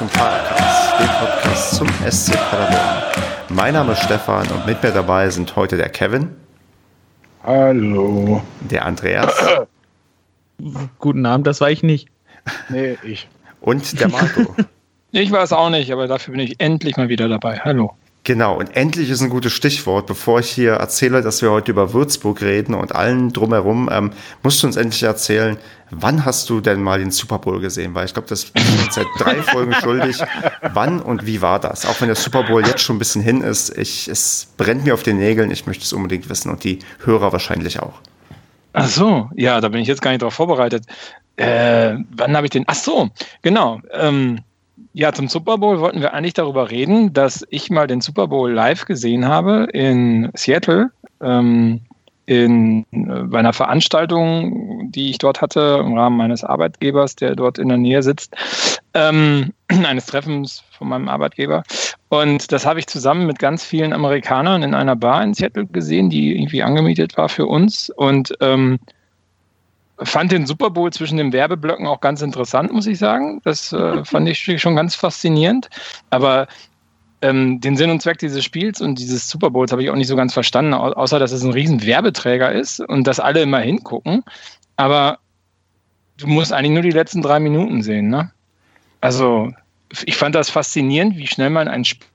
zum Podcast, dem Podcast zum SC Paderborn. Mein Name ist Stefan und mit mir dabei sind heute der Kevin. Hallo. Der Andreas. Guten Abend, das war ich nicht. Nee, ich. Und der Marco. ich war es auch nicht, aber dafür bin ich endlich mal wieder dabei. Hallo. Genau, und endlich ist ein gutes Stichwort. Bevor ich hier erzähle, dass wir heute über Würzburg reden und allen drumherum, ähm, musst du uns endlich erzählen, wann hast du denn mal den Super Bowl gesehen? Weil ich glaube, das bin ich seit drei Folgen schuldig. Wann und wie war das? Auch wenn der Super Bowl jetzt schon ein bisschen hin ist, ich, es brennt mir auf den Nägeln, ich möchte es unbedingt wissen und die Hörer wahrscheinlich auch. Ach so, ja, da bin ich jetzt gar nicht darauf vorbereitet. Äh, wann habe ich den? Ach so, genau. Ähm, ja, zum Super Bowl wollten wir eigentlich darüber reden, dass ich mal den Super Bowl live gesehen habe in Seattle. Ähm, in, äh, bei einer Veranstaltung, die ich dort hatte, im Rahmen meines Arbeitgebers, der dort in der Nähe sitzt, ähm, eines Treffens von meinem Arbeitgeber. Und das habe ich zusammen mit ganz vielen Amerikanern in einer Bar in Seattle gesehen, die irgendwie angemietet war für uns. Und ähm, fand den Super Bowl zwischen den Werbeblöcken auch ganz interessant, muss ich sagen. Das äh, fand ich schon ganz faszinierend. Aber ähm, den Sinn und Zweck dieses Spiels und dieses Super Bowls habe ich auch nicht so ganz verstanden, au außer dass es ein riesen Werbeträger ist und dass alle immer hingucken. Aber du musst eigentlich nur die letzten drei Minuten sehen. Ne? Also ich fand das faszinierend, wie schnell man ein Spiel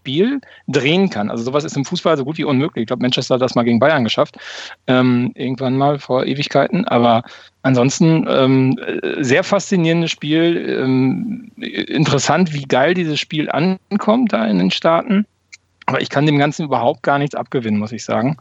Spiel drehen kann. Also sowas ist im Fußball so gut wie unmöglich. Ich glaube, Manchester hat das mal gegen Bayern geschafft, ähm, irgendwann mal vor Ewigkeiten. Aber ansonsten ähm, sehr faszinierendes Spiel. Ähm, interessant, wie geil dieses Spiel ankommt da in den Staaten. Aber ich kann dem Ganzen überhaupt gar nichts abgewinnen, muss ich sagen.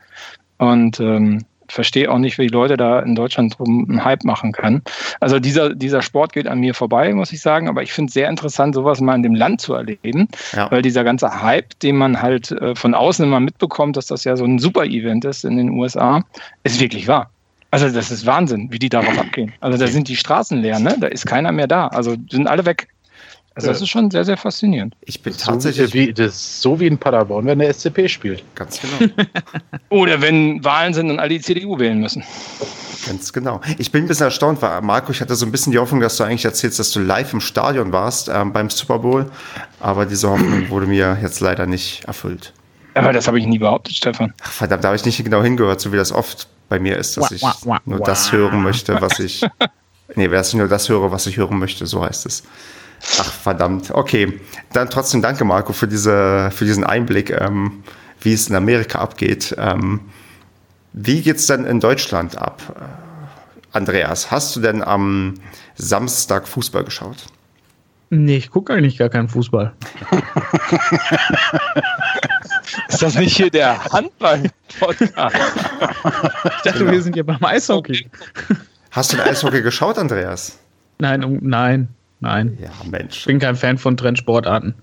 Und ähm, verstehe auch nicht, wie die Leute da in Deutschland drum einen Hype machen können. Also dieser, dieser Sport geht an mir vorbei, muss ich sagen, aber ich finde es sehr interessant, sowas mal in dem Land zu erleben, ja. weil dieser ganze Hype, den man halt äh, von außen immer mitbekommt, dass das ja so ein Super-Event ist in den USA, ist wirklich wahr. Also das ist Wahnsinn, wie die darauf abgehen. Also da sind die Straßen leer, ne? Da ist keiner mehr da. Also sind alle weg. Also das ist schon sehr, sehr faszinierend. Ich bin tatsächlich. So wie, das ist so wie in Paderborn, wenn der SCP spielt. Ganz genau. Oder wenn Wahlen sind und alle die CDU wählen müssen. Ganz genau. Ich bin ein bisschen erstaunt, weil Marco, ich hatte so ein bisschen die Hoffnung, dass du eigentlich erzählst, dass du live im Stadion warst ähm, beim Super Bowl. Aber diese Hoffnung wurde mir jetzt leider nicht erfüllt. Aber das habe ich nie behauptet, Stefan. Ach, verdammt, da habe ich nicht genau hingehört, so wie das oft bei mir ist, dass ich nur das hören möchte, was ich. Nee, dass ich nur das höre, was ich hören möchte, so heißt es. Ach, verdammt. Okay. Dann trotzdem danke, Marco, für, diese, für diesen Einblick, ähm, wie es in Amerika abgeht. Ähm, wie geht es denn in Deutschland ab? Äh, Andreas, hast du denn am Samstag Fußball geschaut? Nee, ich gucke eigentlich gar keinen Fußball. Ist das nicht hier der Handball-Podcast? Ich dachte, genau. wir sind ja beim Eishockey. Hast du ein Eishockey geschaut, Andreas? Nein, um, nein. Nein. Ja, Mensch. Ich bin kein Fan von Trendsportarten.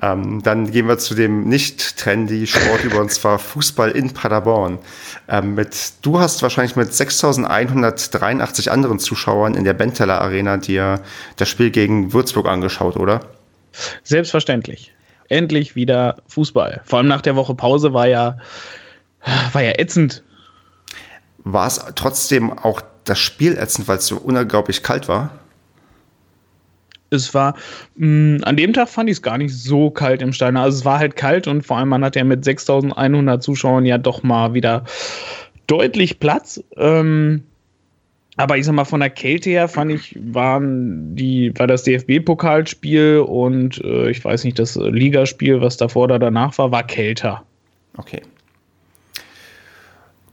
Ähm, dann gehen wir zu dem nicht trendy Sport über und zwar Fußball in Paderborn. Ähm, mit, du hast wahrscheinlich mit 6.183 anderen Zuschauern in der Benteler Arena dir das Spiel gegen Würzburg angeschaut, oder? Selbstverständlich. Endlich wieder Fußball. Vor allem nach der Woche Pause war ja, war ja ätzend. War es trotzdem auch das Spiel ätzend, weil es so unglaublich kalt war? Es war, mh, mm, an dem Tag fand ich es gar nicht so kalt im Stein. Also es war halt kalt und vor allem man hat ja mit 6100 Zuschauern ja doch mal wieder deutlich Platz. Ähm, aber ich sag mal, von der Kälte her fand ich, waren die, war das DFB-Pokalspiel und äh, ich weiß nicht, das Ligaspiel, was davor oder danach war, war kälter. Okay.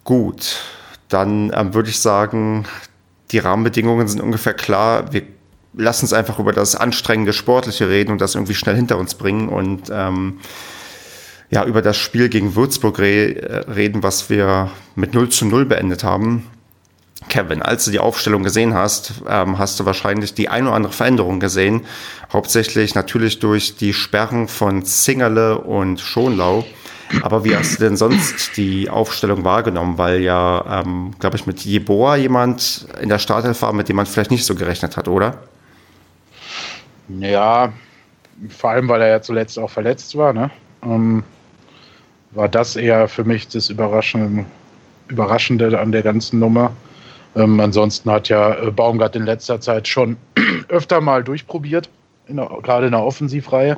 Gut, dann ähm, würde ich sagen, die Rahmenbedingungen sind ungefähr klar. Wir lass uns einfach über das anstrengende Sportliche reden und das irgendwie schnell hinter uns bringen und ähm, ja, über das Spiel gegen Würzburg re äh, reden, was wir mit 0 zu 0 beendet haben. Kevin, als du die Aufstellung gesehen hast, ähm, hast du wahrscheinlich die ein oder andere Veränderung gesehen. Hauptsächlich natürlich durch die Sperren von Zingerle und Schonlau. Aber wie hast du denn sonst die Aufstellung wahrgenommen? Weil ja, ähm, glaube ich, mit Jeboa jemand in der Startelf war, mit dem man vielleicht nicht so gerechnet hat, oder? Ja, vor allem, weil er ja zuletzt auch verletzt war, ne? Ähm, war das eher für mich das Überraschende, Überraschende an der ganzen Nummer. Ähm, ansonsten hat ja äh, Baumgart in letzter Zeit schon öfter mal durchprobiert. in der, gerade in der Offensivreihe.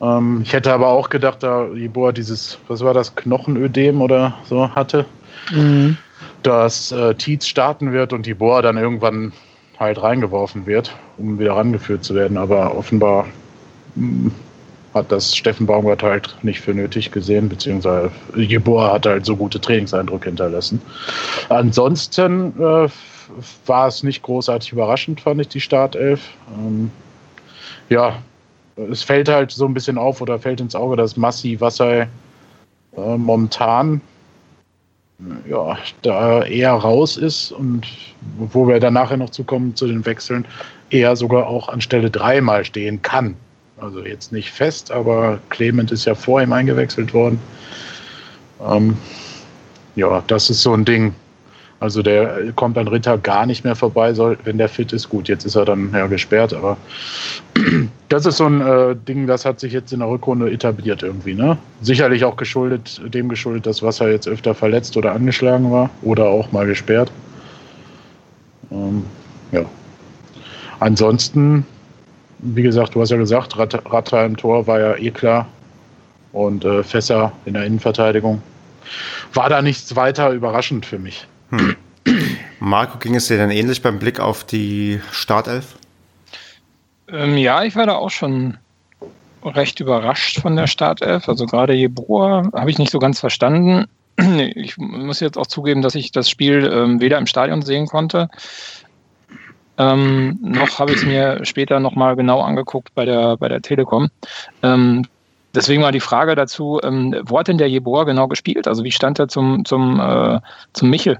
Ähm, ich hätte aber auch gedacht, da Jeboa dieses, was war das, Knochenödem oder so hatte, mhm. dass äh, Tietz starten wird und Jeboa dann irgendwann halt reingeworfen wird, um wieder rangeführt zu werden. Aber offenbar hm, hat das Steffen Baumgart halt nicht für nötig gesehen, beziehungsweise Jeboa hat halt so gute Trainingseindrücke hinterlassen. Ansonsten äh, war es nicht großartig überraschend, fand ich, die Startelf. Ähm, ja, es fällt halt so ein bisschen auf oder fällt ins Auge, dass Massi Wassai äh, momentan ja, da eher raus ist und wo wir dann nachher noch zukommen zu den Wechseln, eher sogar auch an Stelle 3 mal stehen kann. Also jetzt nicht fest, aber Clement ist ja vor ihm eingewechselt worden. Ähm, ja, das ist so ein Ding. Also der kommt an Ritter gar nicht mehr vorbei, soll, wenn der fit ist. Gut, jetzt ist er dann ja gesperrt, aber das ist so ein äh, Ding, das hat sich jetzt in der Rückrunde etabliert irgendwie. Ne? Sicherlich auch geschuldet, dem geschuldet, dass Wasser jetzt öfter verletzt oder angeschlagen war oder auch mal gesperrt. Ähm, ja. Ansonsten, wie gesagt, du hast ja gesagt, Ratter im Tor war ja eh klar und äh, Fässer in der Innenverteidigung. War da nichts weiter überraschend für mich. Hm. Marco, ging es dir dann ähnlich beim Blick auf die Startelf? Ähm, ja, ich war da auch schon recht überrascht von der Startelf. Also gerade Jeboa habe ich nicht so ganz verstanden. Ich muss jetzt auch zugeben, dass ich das Spiel ähm, weder im Stadion sehen konnte, ähm, noch habe ich es mir später nochmal genau angeguckt bei der, bei der Telekom. Ähm, deswegen war die Frage dazu, ähm, wo hat denn der Jeboa genau gespielt? Also wie stand er zum, zum, äh, zum Michel?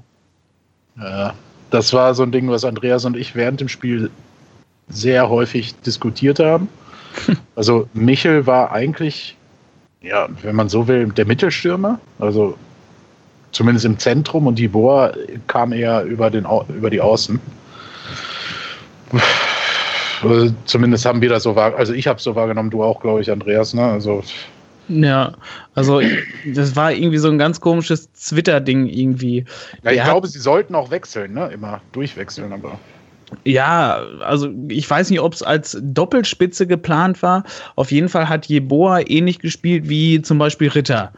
Ja, das war so ein Ding, was Andreas und ich während dem Spiel sehr häufig diskutiert haben. Also Michel war eigentlich, ja, wenn man so will, der Mittelstürmer, also zumindest im Zentrum und die Bohr kam eher über, den, über die Außen. Zumindest haben wir das so wahrgenommen, also ich habe es so wahrgenommen, du auch, glaube ich, Andreas, ne? Also ja, also das war irgendwie so ein ganz komisches Twitter-Ding irgendwie. Ja, ich glaube, sie sollten auch wechseln, ne? Immer durchwechseln, aber. Ja, also ich weiß nicht, ob es als Doppelspitze geplant war. Auf jeden Fall hat Jeboa ähnlich gespielt wie zum Beispiel Ritter.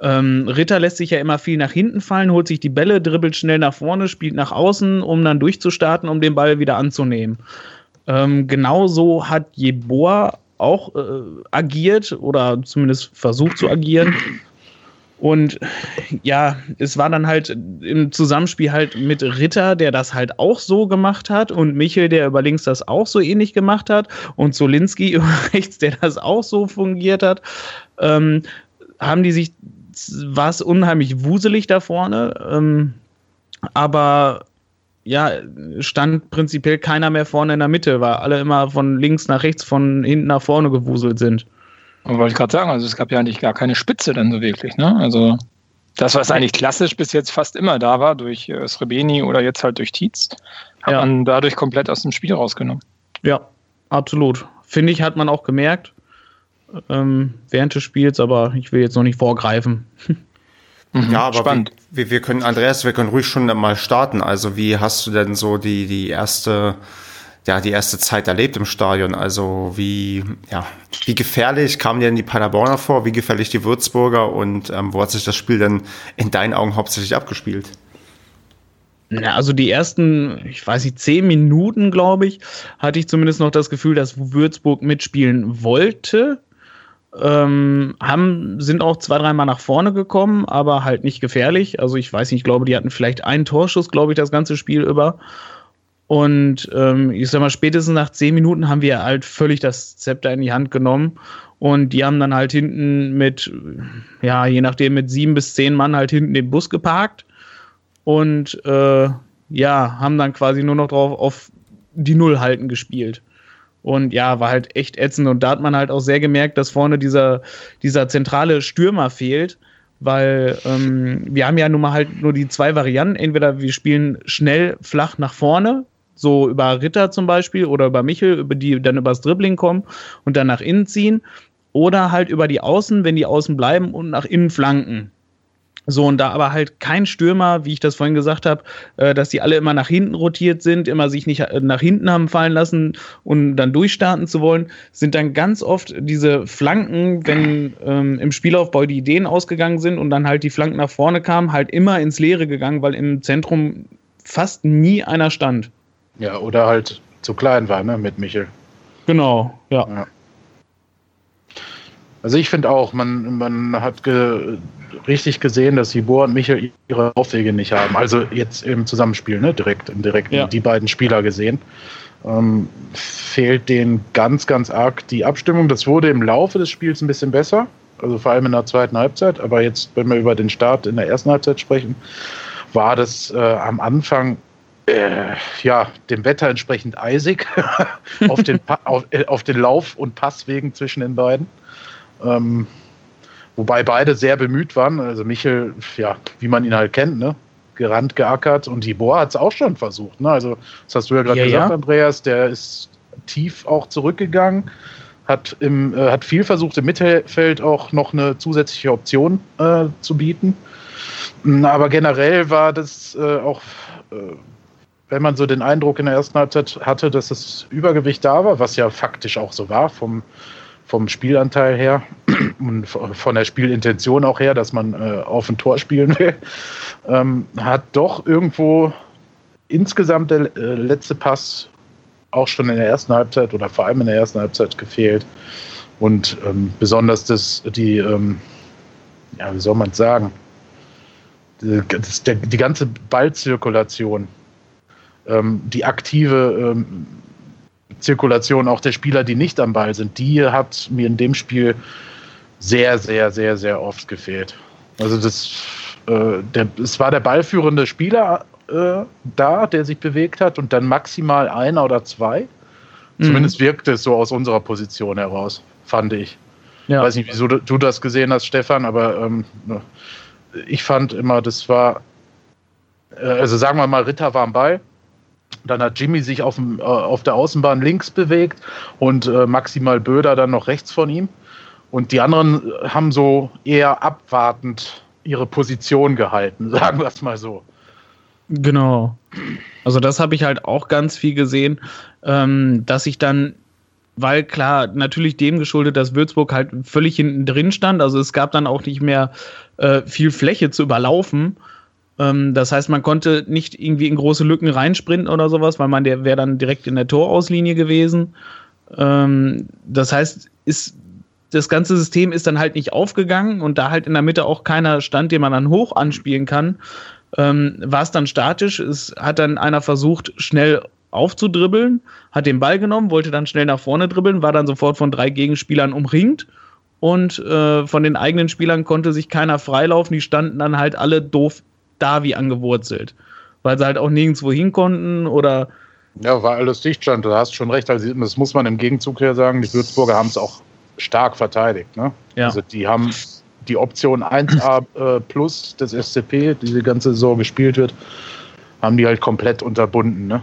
Ähm, Ritter lässt sich ja immer viel nach hinten fallen, holt sich die Bälle, dribbelt schnell nach vorne, spielt nach außen, um dann durchzustarten, um den Ball wieder anzunehmen. Ähm, genauso hat Jeboa auch äh, agiert oder zumindest versucht zu agieren. Und ja, es war dann halt im Zusammenspiel halt mit Ritter, der das halt auch so gemacht hat und Michel, der über links das auch so ähnlich gemacht hat und Zolinski über rechts, der das auch so fungiert hat, ähm, haben die sich, war es unheimlich wuselig da vorne, ähm, aber ja, stand prinzipiell keiner mehr vorne in der Mitte, weil alle immer von links nach rechts, von hinten nach vorne gewuselt sind. Und wollte ich gerade sagen, also es gab ja eigentlich gar keine Spitze dann so wirklich, ne? Also das, was eigentlich klassisch bis jetzt fast immer da war, durch äh, Srebeni oder jetzt halt durch Tietz, hat ja. man dadurch komplett aus dem Spiel rausgenommen. Ja, absolut. Finde ich, hat man auch gemerkt ähm, während des Spiels, aber ich will jetzt noch nicht vorgreifen. Mhm, ja, aber spannend. Wir, wir können, Andreas, wir können ruhig schon mal starten. Also wie hast du denn so die, die erste, ja, die erste Zeit erlebt im Stadion? Also wie, ja, wie gefährlich kamen dir denn die Paderborner vor? Wie gefährlich die Würzburger? Und ähm, wo hat sich das Spiel denn in deinen Augen hauptsächlich abgespielt? Na, also die ersten, ich weiß nicht, zehn Minuten, glaube ich, hatte ich zumindest noch das Gefühl, dass Würzburg mitspielen wollte ähm, haben, sind auch zwei, dreimal nach vorne gekommen, aber halt nicht gefährlich. Also ich weiß nicht, ich glaube, die hatten vielleicht einen Torschuss, glaube ich, das ganze Spiel über. Und ähm, ich sag mal, spätestens nach zehn Minuten haben wir halt völlig das Zepter in die Hand genommen. Und die haben dann halt hinten mit, ja, je nachdem, mit sieben bis zehn Mann halt hinten den Bus geparkt. Und äh, ja, haben dann quasi nur noch drauf auf die Null halten gespielt. Und ja, war halt echt ätzend. Und da hat man halt auch sehr gemerkt, dass vorne dieser, dieser zentrale Stürmer fehlt. Weil ähm, wir haben ja nun mal halt nur die zwei Varianten. Entweder wir spielen schnell flach nach vorne, so über Ritter zum Beispiel oder über Michel, über die dann übers Dribbling kommen und dann nach innen ziehen. Oder halt über die Außen, wenn die Außen bleiben und nach innen flanken. So, und da aber halt kein Stürmer, wie ich das vorhin gesagt habe, äh, dass die alle immer nach hinten rotiert sind, immer sich nicht äh, nach hinten haben fallen lassen und dann durchstarten zu wollen, sind dann ganz oft diese Flanken, wenn ähm, im Spielaufbau die Ideen ausgegangen sind und dann halt die Flanken nach vorne kamen, halt immer ins Leere gegangen, weil im Zentrum fast nie einer stand. Ja, oder halt zu klein war, ne, mit Michel. Genau, ja. ja. Also ich finde auch, man, man hat ge richtig gesehen, dass Sibor und Michel ihre Aufwege nicht haben. Also jetzt im Zusammenspiel, ne? direkt, direkt ja. die beiden Spieler gesehen. Ähm, fehlt denen ganz, ganz arg die Abstimmung. Das wurde im Laufe des Spiels ein bisschen besser, also vor allem in der zweiten Halbzeit. Aber jetzt, wenn wir über den Start in der ersten Halbzeit sprechen, war das äh, am Anfang äh, ja, dem Wetter entsprechend eisig auf, den auf, äh, auf den Lauf- und Passwegen zwischen den beiden. Ähm, wobei beide sehr bemüht waren. Also Michel, ja, wie man ihn halt kennt, ne? gerannt, geackert und Tibor hat es auch schon versucht. Ne? Also, das hast du ja gerade ja, gesagt, ja. Andreas, der ist tief auch zurückgegangen, hat, im, äh, hat viel versucht, im Mittelfeld auch noch eine zusätzliche Option äh, zu bieten. Mm, aber generell war das äh, auch, äh, wenn man so den Eindruck in der ersten Halbzeit hatte, dass das Übergewicht da war, was ja faktisch auch so war vom vom Spielanteil her und von der Spielintention auch her, dass man äh, auf ein Tor spielen will, ähm, hat doch irgendwo insgesamt der äh, letzte Pass auch schon in der ersten Halbzeit oder vor allem in der ersten Halbzeit gefehlt. Und ähm, besonders das, die, ähm, ja, wie soll man es sagen, die, das, der, die ganze Ballzirkulation, ähm, die aktive ähm, Zirkulation auch der Spieler, die nicht am Ball sind, die hat mir in dem Spiel sehr, sehr, sehr, sehr oft gefehlt. Also das, äh, der, es war der ballführende Spieler äh, da, der sich bewegt hat und dann maximal einer oder zwei. Mhm. Zumindest wirkte es so aus unserer Position heraus, fand ich. Ja. Weiß nicht, wieso du das gesehen hast, Stefan, aber ähm, ich fand immer, das war, äh, also sagen wir mal, Ritter war am Ball, dann hat Jimmy sich auf, dem, äh, auf der Außenbahn links bewegt und äh, maximal Böder dann noch rechts von ihm. Und die anderen haben so eher abwartend ihre Position gehalten, sagen wir es mal so. Genau. Also das habe ich halt auch ganz viel gesehen, ähm, dass ich dann, weil klar, natürlich dem geschuldet, dass Würzburg halt völlig hinten drin stand. Also es gab dann auch nicht mehr äh, viel Fläche zu überlaufen. Ähm, das heißt, man konnte nicht irgendwie in große Lücken reinsprinten oder sowas, weil man der wäre dann direkt in der Torauslinie gewesen. Ähm, das heißt, ist das ganze System ist dann halt nicht aufgegangen und da halt in der Mitte auch keiner stand, den man dann hoch anspielen kann, ähm, war es dann statisch. Es hat dann einer versucht, schnell aufzudribbeln, hat den Ball genommen, wollte dann schnell nach vorne dribbeln, war dann sofort von drei Gegenspielern umringt und äh, von den eigenen Spielern konnte sich keiner freilaufen. Die standen dann halt alle doof da wie angewurzelt. Weil sie halt auch nirgendwo hin konnten oder. Ja, war alles Dichtstand. Du hast schon recht. Also, das muss man im Gegenzug her sagen. Die Würzburger haben es auch stark verteidigt. Ne? Ja. Also, die haben die Option 1A äh, plus des SCP, die die ganze Saison gespielt wird, haben die halt komplett unterbunden. Ne?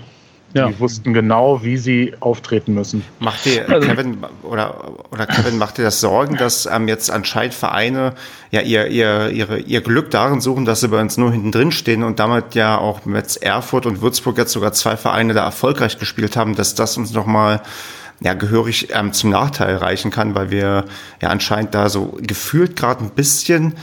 Ja. Die wussten genau, wie sie auftreten müssen. Macht dir also Kevin oder, oder Kevin, macht dir das Sorgen, dass ähm, jetzt anscheinend Vereine ja ihr, ihr, ihre, ihr Glück darin suchen, dass sie bei uns nur hinten drin stehen und damit ja auch mit Erfurt und Würzburg jetzt sogar zwei Vereine da erfolgreich gespielt haben, dass das uns nochmal ja, gehörig ähm, zum Nachteil reichen kann, weil wir ja anscheinend da so gefühlt gerade ein bisschen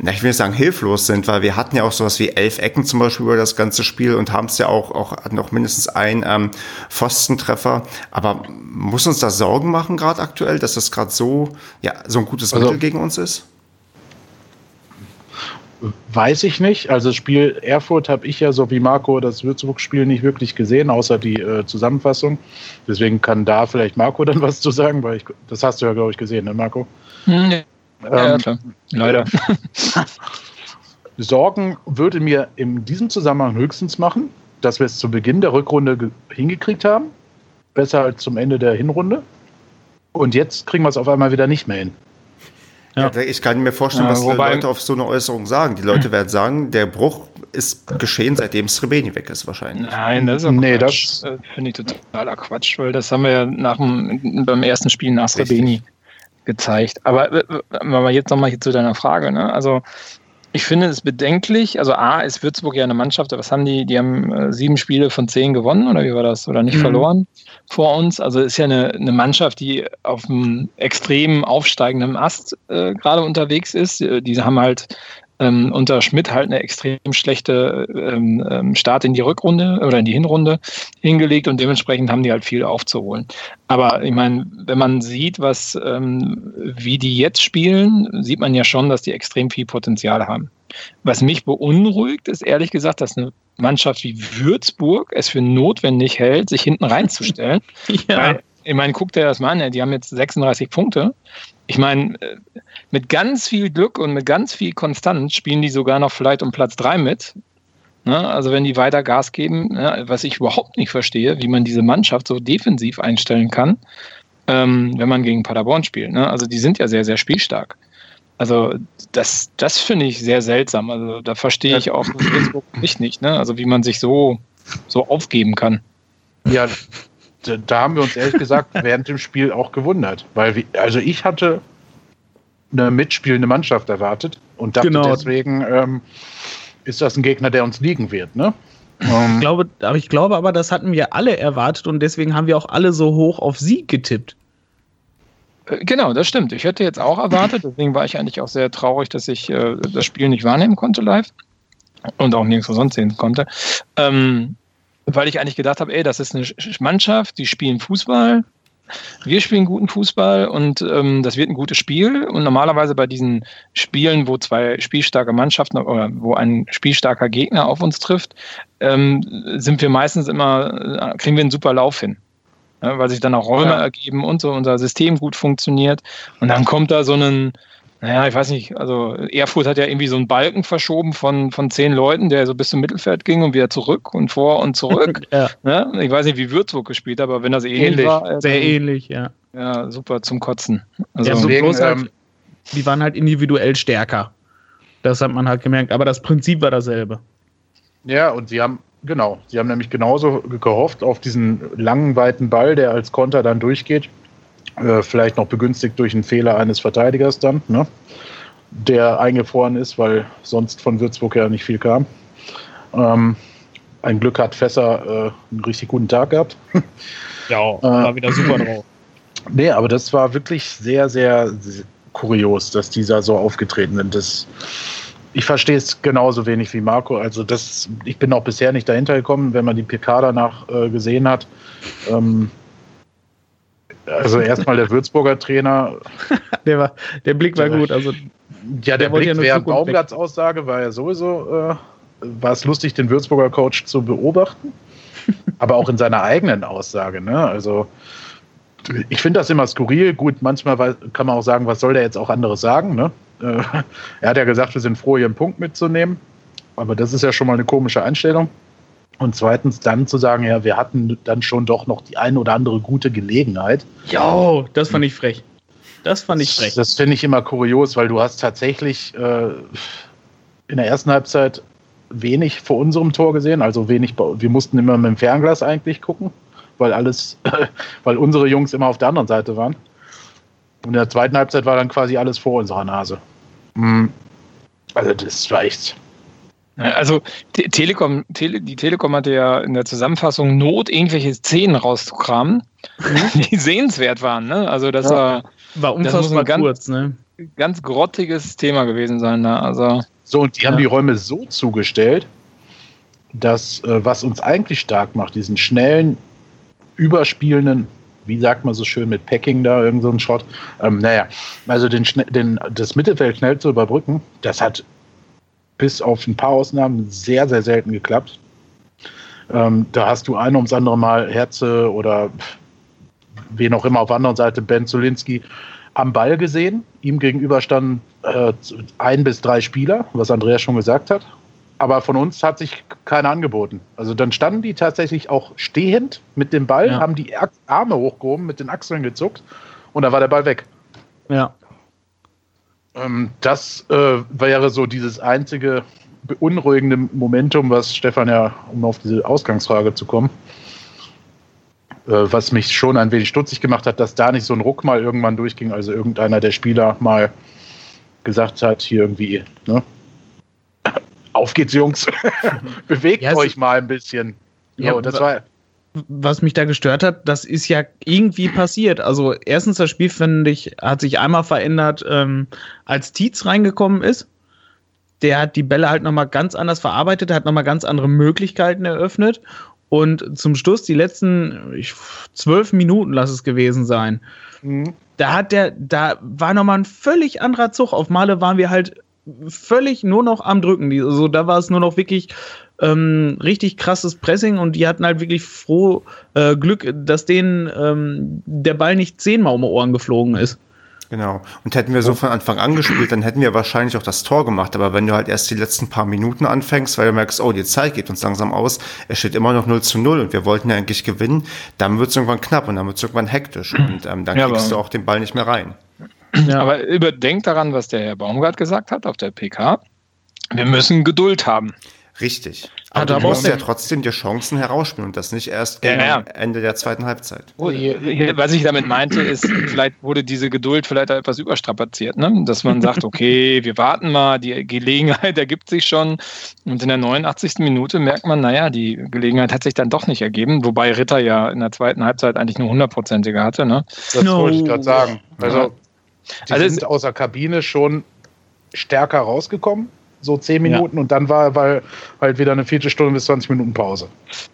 na, ich will nicht sagen hilflos sind, weil wir hatten ja auch sowas wie elf Ecken zum Beispiel über das ganze Spiel und haben es ja auch, auch hatten auch mindestens einen ähm, Pfostentreffer. Aber muss uns das Sorgen machen gerade aktuell, dass das gerade so, ja, so ein gutes also, Mittel gegen uns ist? Weiß ich nicht. Also das Spiel Erfurt habe ich ja so wie Marco das Würzburg-Spiel nicht wirklich gesehen, außer die äh, Zusammenfassung. Deswegen kann da vielleicht Marco dann was zu sagen, weil ich, das hast du ja, glaube ich, gesehen, ne, Marco? Hm, ja, ähm, klar. Leider. Sorgen würde mir in diesem Zusammenhang höchstens machen, dass wir es zu Beginn der Rückrunde hingekriegt haben. Besser als zum Ende der Hinrunde. Und jetzt kriegen wir es auf einmal wieder nicht mehr hin. Ja. Ich kann mir vorstellen, ja, was wobei, Leute auf so eine Äußerung sagen. Die Leute werden sagen, der Bruch ist geschehen, seitdem Srebeni weg ist, wahrscheinlich. Nein, das ist nee, das, das finde ich totaler Quatsch, weil das haben wir ja nach dem, beim ersten Spiel nach Srebeni gezeigt. Aber äh, wenn wir jetzt nochmal zu deiner Frage, ne? also ich finde es bedenklich. Also A, ist Würzburg ja eine Mannschaft, was haben die? Die haben äh, sieben Spiele von zehn gewonnen oder wie war das? Oder nicht mhm. verloren vor uns. Also ist ja eine, eine Mannschaft, die auf einem extrem aufsteigenden Ast äh, gerade unterwegs ist. Äh, die haben halt ähm, unter Schmidt halt eine extrem schlechte ähm, ähm, Start in die Rückrunde oder in die Hinrunde hingelegt und dementsprechend haben die halt viel aufzuholen. Aber ich meine, wenn man sieht, was ähm, wie die jetzt spielen, sieht man ja schon, dass die extrem viel Potenzial haben. Was mich beunruhigt, ist ehrlich gesagt, dass eine Mannschaft wie Würzburg es für notwendig hält, sich hinten reinzustellen. ja. Weil, ich meine, guck dir das mal an, die haben jetzt 36 Punkte ich meine, äh, mit ganz viel Glück und mit ganz viel Konstanz spielen die sogar noch vielleicht um Platz 3 mit. Ne? Also wenn die weiter Gas geben, ne? was ich überhaupt nicht verstehe, wie man diese Mannschaft so defensiv einstellen kann, ähm, wenn man gegen Paderborn spielt. Ne? Also die sind ja sehr, sehr spielstark. Also das, das finde ich sehr seltsam. Also da verstehe ich auch nicht, nicht ne? Also wie man sich so, so aufgeben kann. Ja, da haben wir uns ehrlich gesagt während dem Spiel auch gewundert. Weil, wir, also ich hatte eine mitspielende Mannschaft erwartet und dachte genau. deswegen, ähm, ist das ein Gegner, der uns liegen wird, ne? ich, ähm, glaube, aber ich glaube aber, das hatten wir alle erwartet und deswegen haben wir auch alle so hoch auf Sieg getippt. Äh, genau, das stimmt. Ich hätte jetzt auch erwartet, deswegen war ich eigentlich auch sehr traurig, dass ich äh, das Spiel nicht wahrnehmen konnte live und auch nirgendwo sonst sehen konnte. Ähm, weil ich eigentlich gedacht habe, ey, das ist eine Mannschaft, die spielen Fußball, wir spielen guten Fußball und ähm, das wird ein gutes Spiel. Und normalerweise bei diesen Spielen, wo zwei spielstarke Mannschaften oder wo ein spielstarker Gegner auf uns trifft, ähm, sind wir meistens immer, äh, kriegen wir einen super Lauf hin. Ja, weil sich dann auch Räume ja. ergeben und so unser System gut funktioniert. Und dann kommt da so ein, naja, ich weiß nicht, also Erfurt hat ja irgendwie so einen Balken verschoben von, von zehn Leuten, der so bis zum Mittelfeld ging und wieder zurück und vor und zurück. ja. ja. Ich weiß nicht, wie Würzburg gespielt hat, aber wenn das ähnlich, ähnlich war. Also, sehr ähnlich, ja. Ja, super zum Kotzen. Also, ja, so bloß halt, ähm, die waren halt individuell stärker. Das hat man halt gemerkt, aber das Prinzip war dasselbe. Ja, und sie haben, genau, sie haben nämlich genauso gehofft auf diesen langen, weiten Ball, der als Konter dann durchgeht äh, vielleicht noch begünstigt durch einen Fehler eines Verteidigers dann, ne? der eingefroren ist, weil sonst von Würzburg ja nicht viel kam. Ähm, ein Glück hat Fässer äh, einen richtig guten Tag gehabt. ja, äh, war wieder super drauf. Nee, aber das war wirklich sehr, sehr, sehr kurios, dass die da so aufgetreten sind. Das, ich verstehe es genauso wenig wie Marco. Also das, ich bin auch bisher nicht dahinter gekommen, wenn man die PK danach äh, gesehen hat. Ähm, also erstmal der Würzburger Trainer. der, war, der Blick war gut. Also, ja, der, der Blick während Baumgarts Aussage war ja sowieso, äh, war es lustig, den Würzburger Coach zu beobachten. aber auch in seiner eigenen Aussage. Ne? Also ich finde das immer skurril. Gut, manchmal kann man auch sagen, was soll der jetzt auch anderes sagen. Ne? Äh, er hat ja gesagt, wir sind froh, hier einen Punkt mitzunehmen. Aber das ist ja schon mal eine komische Einstellung. Und zweitens dann zu sagen, ja, wir hatten dann schon doch noch die eine oder andere gute Gelegenheit. Ja, das fand ich frech. Das fand ich frech. Das finde ich immer kurios, weil du hast tatsächlich äh, in der ersten Halbzeit wenig vor unserem Tor gesehen. Also wenig, wir mussten immer mit dem Fernglas eigentlich gucken, weil alles, weil unsere Jungs immer auf der anderen Seite waren. Und in der zweiten Halbzeit war dann quasi alles vor unserer Nase. Hm. Also das war echt also Telekom, Tele, die Telekom hatte ja in der Zusammenfassung Not, irgendwelche Szenen rauszukramen, mhm. die sehenswert waren. Ne? Also das ja. war, war unfassbar ganz, kurz, ne? Ganz grottiges Thema gewesen sein. Ne? Also, so, und die ja. haben die Räume so zugestellt, dass äh, was uns eigentlich stark macht, diesen schnellen, überspielenden wie sagt man so schön mit Packing da, irgend so ein Shot. Ähm, naja, also den, den, das Mittelfeld schnell zu überbrücken, das hat bis auf ein paar Ausnahmen sehr, sehr selten geklappt. Ähm, da hast du ein ums andere Mal Herze oder wen auch immer auf der anderen Seite, Ben Zulinski, am Ball gesehen. Ihm gegenüber standen äh, ein bis drei Spieler, was Andreas schon gesagt hat. Aber von uns hat sich keiner angeboten. Also dann standen die tatsächlich auch stehend mit dem Ball, ja. haben die Arme hochgehoben, mit den Achseln gezuckt und dann war der Ball weg. Ja. Ähm, das äh, wäre so dieses einzige beunruhigende Momentum, was Stefan ja, um auf diese Ausgangsfrage zu kommen, äh, was mich schon ein wenig stutzig gemacht hat, dass da nicht so ein Ruck mal irgendwann durchging, also irgendeiner der Spieler mal gesagt hat, hier irgendwie, ne, auf geht's, Jungs. Bewegt ja, euch mal ein bisschen. Ja, so, das war was mich da gestört hat, das ist ja irgendwie passiert. Also erstens, das Spiel, finde ich, hat sich einmal verändert, ähm, als Tietz reingekommen ist. Der hat die Bälle halt nochmal ganz anders verarbeitet, hat nochmal ganz andere Möglichkeiten eröffnet. Und zum Schluss, die letzten ich, zwölf Minuten, lass es gewesen sein, mhm. da hat der, da war nochmal ein völlig anderer Zug. Auf Male waren wir halt völlig nur noch am Drücken. Also da war es nur noch wirklich ähm, richtig krasses Pressing und die hatten halt wirklich froh äh, Glück, dass denen ähm, der Ball nicht zehnmal um die Ohren geflogen ist. Genau. Und hätten wir so von Anfang an gespielt, dann hätten wir wahrscheinlich auch das Tor gemacht. Aber wenn du halt erst die letzten paar Minuten anfängst, weil du merkst, oh, die Zeit geht uns langsam aus, es steht immer noch 0 zu 0 und wir wollten ja eigentlich gewinnen, dann wird es irgendwann knapp und dann wird es irgendwann hektisch und ähm, dann ja, kriegst du auch den Ball nicht mehr rein. Ja. Aber überdenkt daran, was der Herr Baumgart gesagt hat auf der PK. Wir müssen Geduld haben. Richtig. Aber du musst ja trotzdem die Chancen herausspielen und das nicht erst gegen ja, ja. Ende der zweiten Halbzeit. Was ich damit meinte, ist, vielleicht wurde diese Geduld vielleicht etwas überstrapaziert, ne? dass man sagt, okay, wir warten mal, die Gelegenheit ergibt sich schon. Und in der 89. Minute merkt man, naja, die Gelegenheit hat sich dann doch nicht ergeben, wobei Ritter ja in der zweiten Halbzeit eigentlich eine hundertprozentige hatte. Ne? Das no. wollte ich gerade sagen. Also, die also sind aus der Kabine schon stärker rausgekommen so zehn Minuten ja. und dann war weil halt wieder eine Viertelstunde bis 20 Minuten Pause.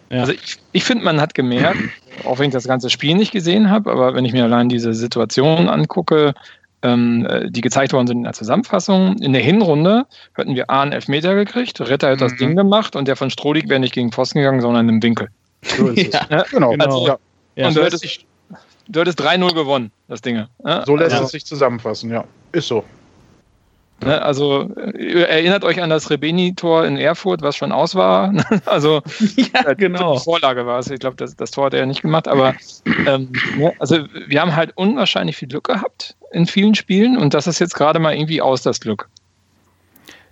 Ja. Also ich, ich finde, man hat gemerkt, auch wenn ich das ganze Spiel nicht gesehen habe, aber wenn ich mir allein diese Situation angucke, ähm, die gezeigt worden sind in der Zusammenfassung, in der Hinrunde hätten wir A einen Elfmeter gekriegt, Ritter hat mhm. das Ding gemacht und der von Strodig wäre nicht gegen Pfosten gegangen, sondern im Winkel. So ist ja, es. Genau. genau. Also, ja. Und du hättest, du hättest 3-0 gewonnen, das Ding. So lässt es sich zusammenfassen, ja. Ist so. Ne, also äh, erinnert euch an das Rebeni-Tor in Erfurt, was schon aus war. also ja, äh, genau. Die Vorlage war es. Ich glaube, das, das, Tor hat er ja nicht gemacht, aber ähm, ne, also wir haben halt unwahrscheinlich viel Glück gehabt in vielen Spielen und das ist jetzt gerade mal irgendwie aus das Glück.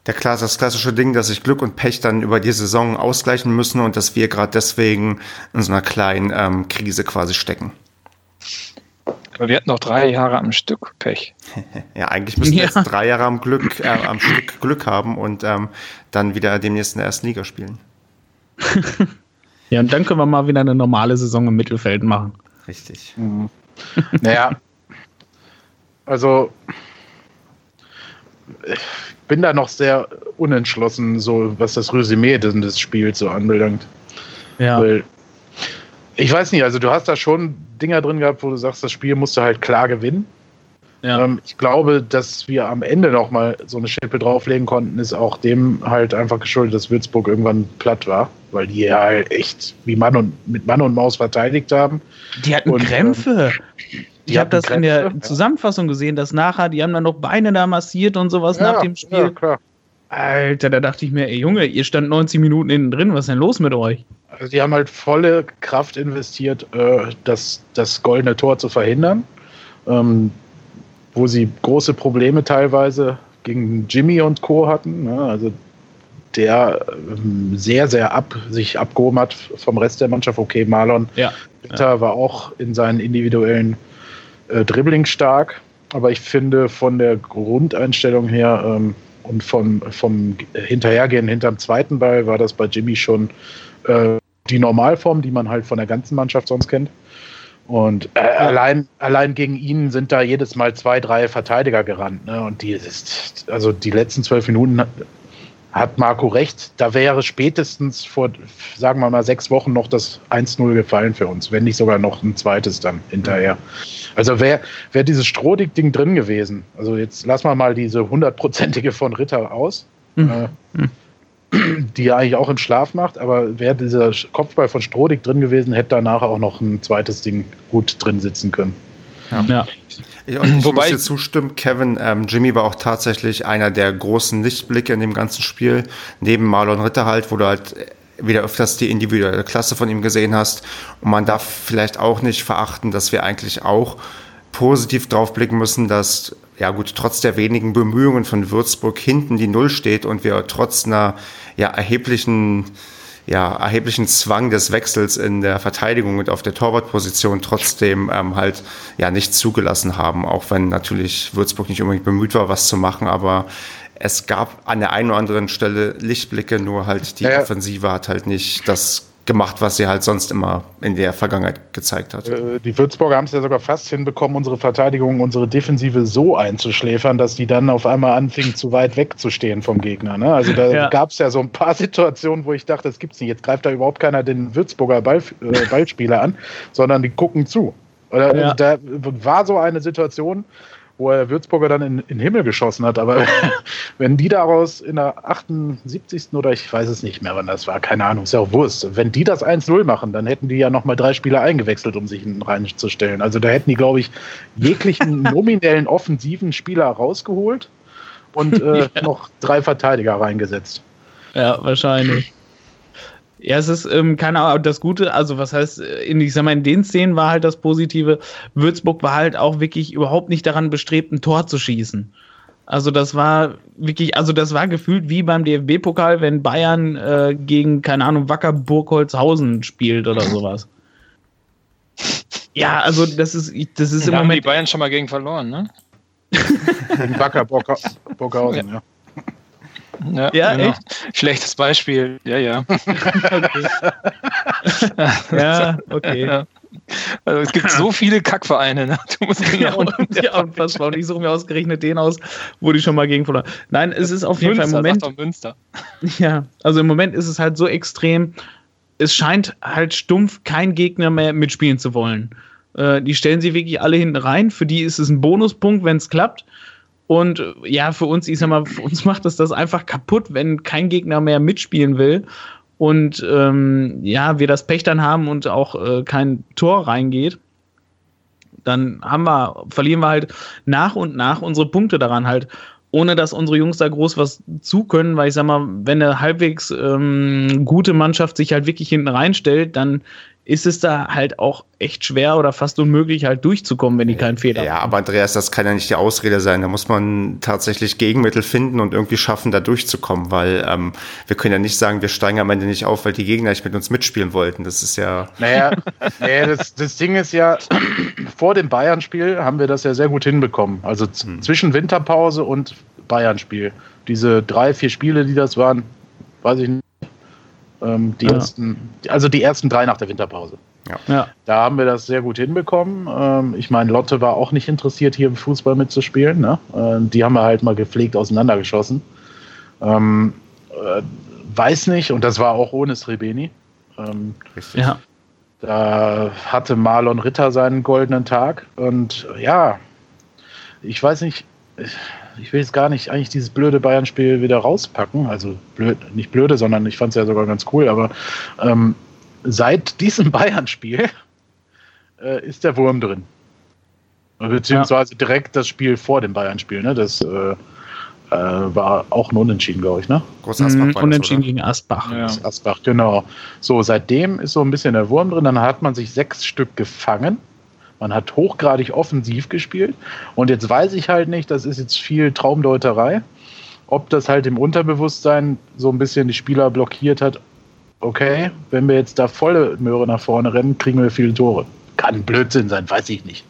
Der Klasse, das klassische Ding, dass sich Glück und Pech dann über die Saison ausgleichen müssen und dass wir gerade deswegen in so einer kleinen ähm, Krise quasi stecken. Aber wir hatten noch drei Jahre am Stück Pech. ja, eigentlich müssen wir ja. jetzt drei Jahre am, Glück, äh, am Stück Glück haben und ähm, dann wieder demnächst in der ersten Liga spielen. ja, und dann können wir mal wieder eine normale Saison im Mittelfeld machen. Richtig. Mhm. Naja, also ich bin da noch sehr unentschlossen, so was das Resümee des Spiels so anbelangt. Ja. Weil ich weiß nicht, also du hast da schon Dinger drin gehabt, wo du sagst, das Spiel musst du halt klar gewinnen. Ja. Ähm, ich glaube, dass wir am Ende noch mal so eine Schippe drauflegen konnten, ist auch dem halt einfach geschuldet, dass Würzburg irgendwann platt war, weil die ja halt echt wie Mann und mit Mann und Maus verteidigt haben. Die hatten und, Krämpfe. Ähm, ich habe das Krämpfe, in der. Zusammenfassung gesehen, dass nachher, die haben dann noch Beine da massiert und sowas ja, nach dem Spiel. Ja, klar. Alter, da dachte ich mir, ey Junge, ihr stand 90 Minuten innen drin, was ist denn los mit euch? Also die haben halt volle Kraft investiert, äh, das, das goldene Tor zu verhindern, ähm, wo sie große Probleme teilweise gegen Jimmy und Co. hatten. Ne? Also der ähm, sehr, sehr ab, sich abgehoben hat vom Rest der Mannschaft. Okay, Marlon ja. ja. war auch in seinen individuellen äh, Dribbling stark, aber ich finde von der Grundeinstellung her ähm, und vom, vom Hinterhergehen hinterm zweiten Ball war das bei Jimmy schon äh, die Normalform, die man halt von der ganzen Mannschaft sonst kennt. Und äh, allein, allein gegen ihn sind da jedes Mal zwei, drei Verteidiger gerannt. Ne? Und die ist, also die letzten zwölf Minuten hat, Marco recht. Da wäre spätestens vor, sagen wir mal, sechs Wochen noch das 1-0 gefallen für uns, wenn nicht sogar noch ein zweites dann hinterher. Also wäre wär dieses Strohdick-Ding drin gewesen. Also jetzt lassen wir mal diese hundertprozentige von Ritter aus. Mhm. Äh, die er eigentlich auch im Schlaf macht, aber wäre dieser Kopfball von Strohdig drin gewesen, hätte danach auch noch ein zweites Ding gut drin sitzen können. Ja. ja. Ich, ich Wobei muss dir zustimmen, Kevin, ähm, Jimmy war auch tatsächlich einer der großen Lichtblicke in dem ganzen Spiel, neben Marlon Ritter halt, wo du halt wieder öfters die individuelle Klasse von ihm gesehen hast. Und man darf vielleicht auch nicht verachten, dass wir eigentlich auch positiv drauf blicken müssen, dass ja gut, trotz der wenigen Bemühungen von Würzburg hinten die Null steht und wir trotz einer ja, erheblichen ja, erheblichen Zwang des Wechsels in der Verteidigung und auf der Torwartposition trotzdem ähm, halt ja nicht zugelassen haben, auch wenn natürlich Würzburg nicht unbedingt bemüht war, was zu machen, aber es gab an der einen oder anderen Stelle Lichtblicke, nur halt die ja, Offensive hat halt nicht das gemacht, was sie halt sonst immer in der Vergangenheit gezeigt hat. Äh, die Würzburger haben es ja sogar fast hinbekommen, unsere Verteidigung, unsere Defensive so einzuschläfern, dass die dann auf einmal anfingen, zu weit wegzustehen vom Gegner. Ne? Also da ja. gab es ja so ein paar Situationen, wo ich dachte, das gibt's nicht. Jetzt greift da überhaupt keiner den Würzburger Ball, äh, Ballspieler an, sondern die gucken zu. Oder, ja. Da war so eine Situation, wo er Würzburger dann in, in den Himmel geschossen hat. Aber wenn die daraus in der 78. oder ich weiß es nicht mehr, wann das war, keine Ahnung, ist ja auch Wurst. Wenn die das 1-0 machen, dann hätten die ja nochmal drei Spieler eingewechselt, um sich reinzustellen. Also da hätten die, glaube ich, jeglichen nominellen offensiven Spieler rausgeholt und äh, ja. noch drei Verteidiger reingesetzt. Ja, wahrscheinlich. Ja, es ist, ähm, keine Ahnung, das Gute, also was heißt, in, ich sag mal, in den Szenen war halt das Positive, Würzburg war halt auch wirklich überhaupt nicht daran bestrebt, ein Tor zu schießen. Also das war wirklich, also das war gefühlt wie beim DFB-Pokal, wenn Bayern äh, gegen, keine Ahnung, Wacker Burgholzhausen spielt oder sowas. Ja, also das ist, das ist da im Moment. Haben die Bayern schon mal gegen verloren, ne? Wacker Burghausen, ja. Ja, ja genau. Schlechtes Beispiel. Ja, ja. okay. ja, okay. Ja. Also es gibt so viele Kackvereine. Ne? Du musst genau ja, und, ja, unfassbar. Und ich suche mir ausgerechnet den aus, wo die schon mal gegen verloren Nein, es ist auf jeden Münster, Fall im Moment. Münster. Ja, also im Moment ist es halt so extrem. Es scheint halt stumpf kein Gegner mehr mitspielen zu wollen. Äh, die stellen sie wirklich alle hinten rein. Für die ist es ein Bonuspunkt, wenn es klappt. Und äh, ja, für uns, ich sag mal, für uns macht es das einfach kaputt, wenn kein Gegner mehr mitspielen will und ähm, ja, wir das Pech dann haben und auch äh, kein Tor reingeht. Dann haben wir, verlieren wir halt nach und nach unsere Punkte daran halt ohne dass unsere Jungs da groß was zu können, weil ich sag mal, wenn eine halbwegs ähm, gute Mannschaft sich halt wirklich hinten reinstellt, dann ist es da halt auch echt schwer oder fast unmöglich, halt durchzukommen, wenn die keinen Fehler Ja, aber Andreas, das kann ja nicht die Ausrede sein. Da muss man tatsächlich Gegenmittel finden und irgendwie schaffen, da durchzukommen, weil ähm, wir können ja nicht sagen, wir steigen am Ende nicht auf, weil die Gegner nicht mit uns mitspielen wollten. Das ist ja. Naja, naja das, das Ding ist ja, vor dem Bayern-Spiel haben wir das ja sehr gut hinbekommen. Also hm. zwischen Winterpause und Bayern-Spiel. Diese drei, vier Spiele, die das waren, weiß ich nicht ähm, die ja. ersten, also die ersten drei nach der Winterpause. Ja. ja. Da haben wir das sehr gut hinbekommen. Ähm, ich meine, Lotte war auch nicht interessiert, hier im Fußball mitzuspielen. Ne? Äh, die haben wir halt mal gepflegt auseinandergeschossen. Ähm, äh, weiß nicht, und das war auch ohne Srebeni. Ähm, ja. Da hatte Marlon Ritter seinen goldenen Tag. Und ja, ich weiß nicht, ich will jetzt gar nicht eigentlich dieses blöde Bayern-Spiel wieder rauspacken. Also blöd, nicht blöde, sondern ich fand es ja sogar ganz cool. Aber ähm, seit diesem Bayern-Spiel äh, ist der Wurm drin. Beziehungsweise ja. direkt das Spiel vor dem Bayern-Spiel. Ne? Das äh, äh, war auch ein Unentschieden, glaube ich. Ne? Groß Asbach mm, Unentschieden das, gegen Asbach. Ja. Asbach, genau. So, seitdem ist so ein bisschen der Wurm drin. Dann hat man sich sechs Stück gefangen man hat hochgradig offensiv gespielt. Und jetzt weiß ich halt nicht, das ist jetzt viel Traumdeuterei, ob das halt im Unterbewusstsein so ein bisschen die Spieler blockiert hat. Okay, wenn wir jetzt da volle Möhre nach vorne rennen, kriegen wir viele Tore. Kann Blödsinn sein, weiß ich nicht.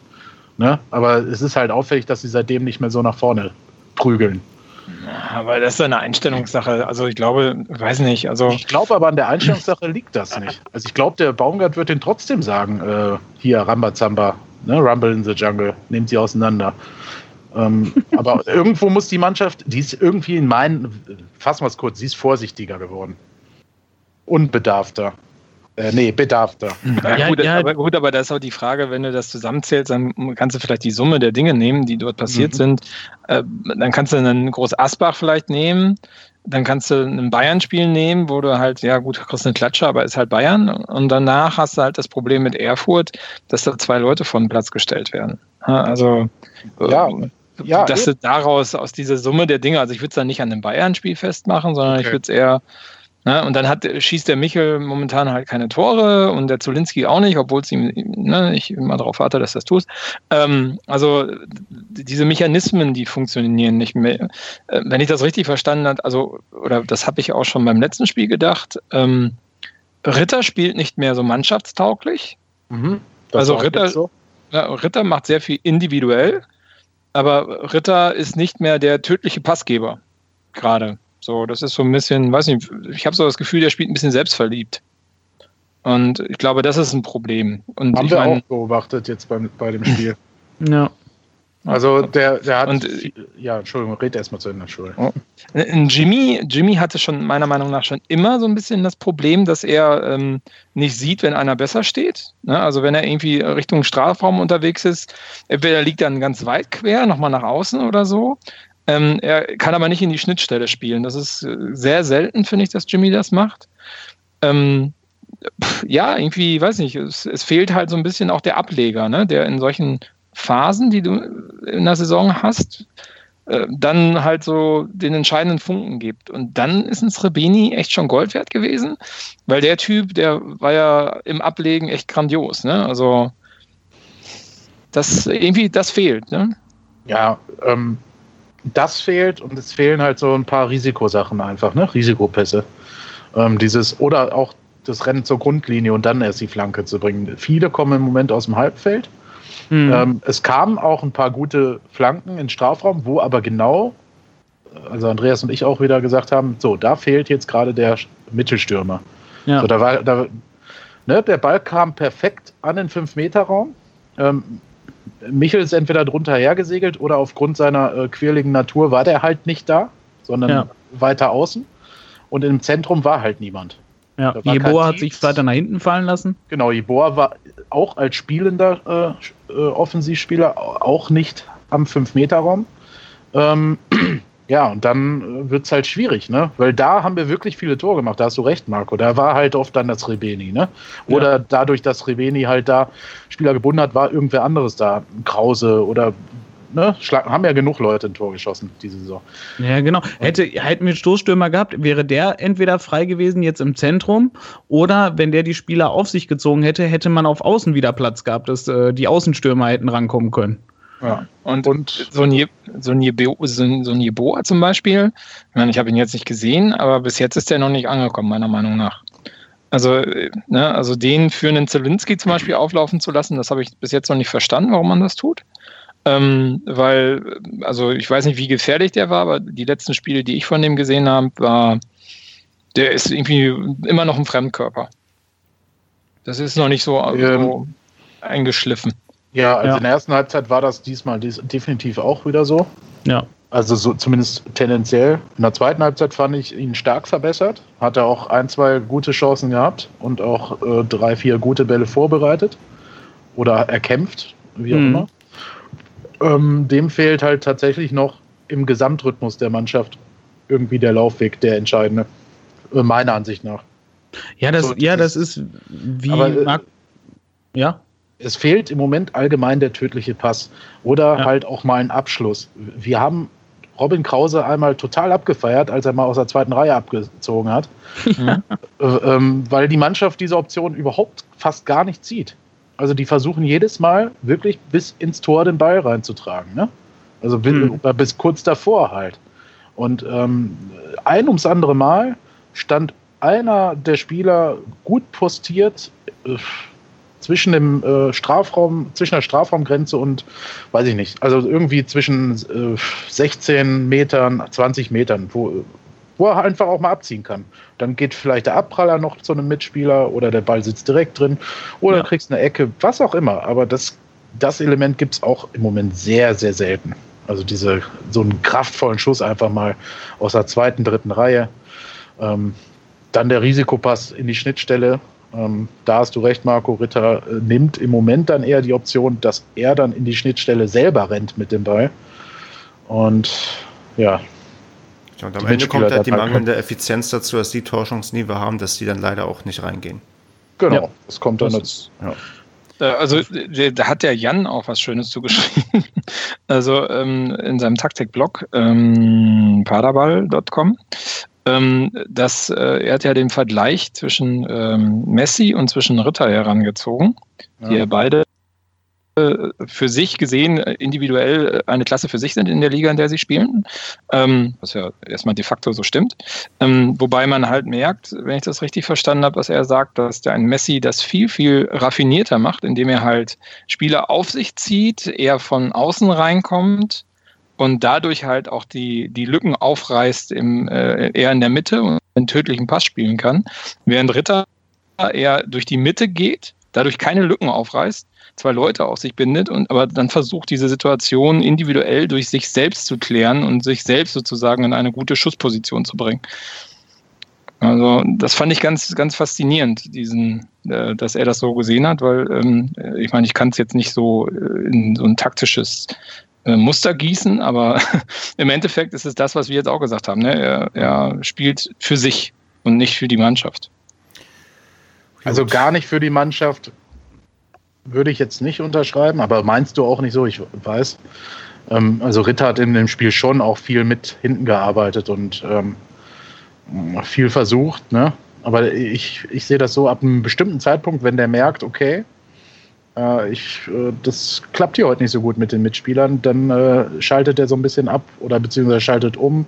Ne? Aber es ist halt auffällig, dass sie seitdem nicht mehr so nach vorne prügeln. Aber das ist eine Einstellungssache. Also ich glaube, weiß nicht. Also ich glaube aber an der Einstellungssache liegt das nicht. Also ich glaube, der Baumgart wird den trotzdem sagen, äh, hier Rambazamba, ne, Rumble in the Jungle, nehmt sie auseinander. Ähm, aber irgendwo muss die Mannschaft, die ist irgendwie in meinen, fassen wir es kurz, sie ist vorsichtiger geworden. Unbedarfter. Äh, nee, Bedarf da. Ja, ja, gut, ja. Aber, gut, aber da ist auch die Frage, wenn du das zusammenzählst, dann kannst du vielleicht die Summe der Dinge nehmen, die dort passiert mhm. sind. Äh, dann kannst du einen Groß Asbach vielleicht nehmen. Dann kannst du ein Bayern-Spiel nehmen, wo du halt, ja gut, kriegst eine Klatsche, aber ist halt Bayern. Und danach hast du halt das Problem mit Erfurt, dass da zwei Leute von Platz gestellt werden. Also, ja. Äh, ja, dass du daraus, aus dieser Summe der Dinge, also ich würde es dann nicht an einem Bayern-Spiel festmachen, sondern okay. ich würde es eher Ne? Und dann hat, schießt der Michel momentan halt keine Tore und der Zulinski auch nicht, obwohl es ihm, ne, ich immer darauf warte, dass das tust. Ähm, also diese Mechanismen, die funktionieren nicht mehr. Äh, wenn ich das richtig verstanden habe, also, oder das habe ich auch schon beim letzten Spiel gedacht, ähm, Ritter spielt nicht mehr so mannschaftstauglich. Mhm, also Ritter, so. ja, Ritter macht sehr viel individuell, aber Ritter ist nicht mehr der tödliche Passgeber. gerade. So, das ist so ein bisschen, weiß nicht, ich habe so das Gefühl, der spielt ein bisschen selbstverliebt. Und ich glaube, das ist ein Problem. Und Haben ich wir mein, auch beobachtet jetzt bei, bei dem Spiel. Ja. Also der, der hat. Und- viel- ja, Entschuldigung, red erst mal zu Ende, Entschuldigung. Ein Jimmy, Jimmy hatte schon meiner Meinung nach schon immer so ein bisschen das Problem, dass er ähm, nicht sieht, wenn einer besser steht. Ne? Also wenn er irgendwie Richtung Strafraum unterwegs ist, entweder liegt er dann ganz weit quer, nochmal nach außen oder so. Ähm, er kann aber nicht in die Schnittstelle spielen. Das ist äh, sehr selten, finde ich, dass Jimmy das macht. Ähm, ja, irgendwie, weiß nicht, es, es fehlt halt so ein bisschen auch der Ableger, ne? der in solchen Phasen, die du in der Saison hast, äh, dann halt so den entscheidenden Funken gibt. Und dann ist ein Srebeni echt schon Gold wert gewesen, weil der Typ, der war ja im Ablegen echt grandios. Ne? Also das irgendwie, das fehlt. Ne? Ja, ähm, das fehlt und es fehlen halt so ein paar Risikosachen einfach, ne? Risikopässe. Ähm, dieses oder auch das Rennen zur Grundlinie und dann erst die Flanke zu bringen. Viele kommen im Moment aus dem Halbfeld. Mhm. Ähm, es kamen auch ein paar gute Flanken in Strafraum, wo aber genau, also Andreas und ich auch wieder gesagt haben, so, da fehlt jetzt gerade der Mittelstürmer. ja. So, da war, da, ne, der Ball kam perfekt an den 5-Meter-Raum. Ähm, Michel ist entweder drunter hergesegelt oder aufgrund seiner äh, quirligen Natur war der halt nicht da, sondern Ja. weiter außen. Und im Zentrum war halt niemand. ja. Jeboa hat sich weiter nach hinten fallen lassen. Genau, Jeboa war auch als spielender äh, äh, Offensivspieler auch nicht am 5-Meter-Raum. Ähm, ja, und dann wird es halt schwierig, ne? Weil da haben wir wirklich viele Tore gemacht. Da hast du recht, Marco. Da war halt oft dann das Rebeni, ne? Oder dadurch, dass Rebeni halt da Spieler gebunden hat, war irgendwer anderes da. Krause oder ne? Schlag, haben ja genug Leute ein Tor geschossen diese Saison. Ja, genau. Hätte, hätten wir einen Stoßstürmer gehabt, wäre der entweder frei gewesen jetzt im Zentrum oder wenn der die Spieler auf sich gezogen hätte, hätte man auf Außen wieder Platz gehabt, dass äh, die Außenstürmer hätten rankommen können. Ja. Und, Und so ein, Je- so, ein Jebo, so, ein, so ein Jeboa zum Beispiel, ich meine, ich habe ihn jetzt nicht gesehen, aber bis jetzt ist der noch nicht angekommen, meiner Meinung nach. Also, äh, ne, also den für einen Zelinski zum Beispiel auflaufen zu lassen, das habe ich bis jetzt noch nicht verstanden, warum man das tut. Ähm, weil, also ich weiß nicht, wie gefährlich der war, aber die letzten Spiele, die ich von dem gesehen habe, war, der ist irgendwie immer noch ein Fremdkörper. Das ist noch nicht so, so Ähm, eingeschliffen. Ja, also Ja. in der ersten Halbzeit war das diesmal dies- definitiv auch wieder so. Ja. Also so zumindest tendenziell. In der zweiten Halbzeit fand ich ihn stark verbessert. Hat er auch ein, zwei gute Chancen gehabt und auch äh, drei, vier gute Bälle vorbereitet oder erkämpft, wie auch Mhm. immer. Ähm, dem fehlt halt tatsächlich noch im Gesamtrhythmus der Mannschaft irgendwie der Laufweg, der entscheidende. Äh, meiner Ansicht nach. Ja, das, So, ja, das- das ist wie Aber, äh, Marc- ja. Es fehlt im Moment allgemein der tödliche Pass oder Ja. halt auch mal ein Abschluss. Wir haben Robin Krause einmal total abgefeiert, als er mal aus der zweiten Reihe abgezogen hat, äh, ähm, weil die Mannschaft diese Option überhaupt fast gar nicht zieht. Also die versuchen jedes Mal wirklich bis ins Tor den Ball reinzutragen. Ne? Also bis, Hm. oder bis kurz davor halt. Und ähm, ein ums andere Mal stand einer der Spieler gut postiert äh, zwischen dem äh, Strafraum, zwischen der Strafraumgrenze und weiß ich nicht, also irgendwie zwischen äh, 16 Metern, 20 Metern, wo, wo er einfach auch mal abziehen kann. Dann geht vielleicht der Abpraller noch zu einem Mitspieler oder der Ball sitzt direkt drin oder Ja. du kriegst eine Ecke, was auch immer. Aber das, das Element gibt es auch im Moment sehr, sehr selten. Also diese, so einen kraftvollen Schuss einfach mal aus der zweiten, dritten Reihe. Ähm, dann der Risikopass in die Schnittstelle. Ähm, da hast du recht, Marco Ritter äh, nimmt im Moment dann eher die Option, dass er dann in die Schnittstelle selber rennt mit dem Ball. Und ja, Ja, und am Ende kommt halt die mangelnde Effizienz dazu, dass die Torchancen, die wir haben, dass die dann leider auch nicht reingehen. genau, Ja. das kommt dann dazu. Ja. Äh, Also da hat der Jan auch was Schönes zugeschrieben. Also ähm, in seinem Taktikblog ähm, paderball.com. Ähm, dass äh, er hat ja den Vergleich zwischen ähm, Messi und zwischen Ritter herangezogen, die ja beide äh, für sich gesehen äh, individuell äh, eine Klasse für sich sind in der Liga, in der sie spielen, ähm, was ja erstmal de facto so stimmt. Ähm, wobei man halt merkt, wenn ich das richtig verstanden habe, dass er sagt, dass der ein Messi das viel, viel raffinierter macht, indem er halt Spieler auf sich zieht, eher von außen reinkommt und dadurch halt auch die, die Lücken aufreißt im, äh, eher in der Mitte und einen tödlichen Pass spielen kann, während Ritter eher durch die Mitte geht, dadurch keine Lücken aufreißt, zwei Leute auf sich bindet und aber dann versucht, diese Situation individuell durch sich selbst zu klären und sich selbst sozusagen in eine gute Schussposition zu bringen. Also das fand ich ganz, ganz faszinierend, diesen, äh, dass er das so gesehen hat, weil ähm, ich meine, ich kann es jetzt nicht so äh, in so ein taktisches Muster gießen, aber im Endeffekt ist es das, was wir jetzt auch gesagt haben. Ne? Er, er spielt für sich und nicht für die Mannschaft. Also gar nicht für die Mannschaft würde ich jetzt nicht unterschreiben, aber meinst du auch nicht so? Ich weiß. Ähm, also Ritter hat in dem Spiel schon auch viel mit hinten gearbeitet und ähm, viel versucht, ne? Aber ich, ich sehe das so, ab einem bestimmten Zeitpunkt, wenn der merkt, okay, äh, ich, äh, das klappt hier heute nicht so gut mit den Mitspielern, dann äh, schaltet er so ein bisschen ab oder beziehungsweise schaltet um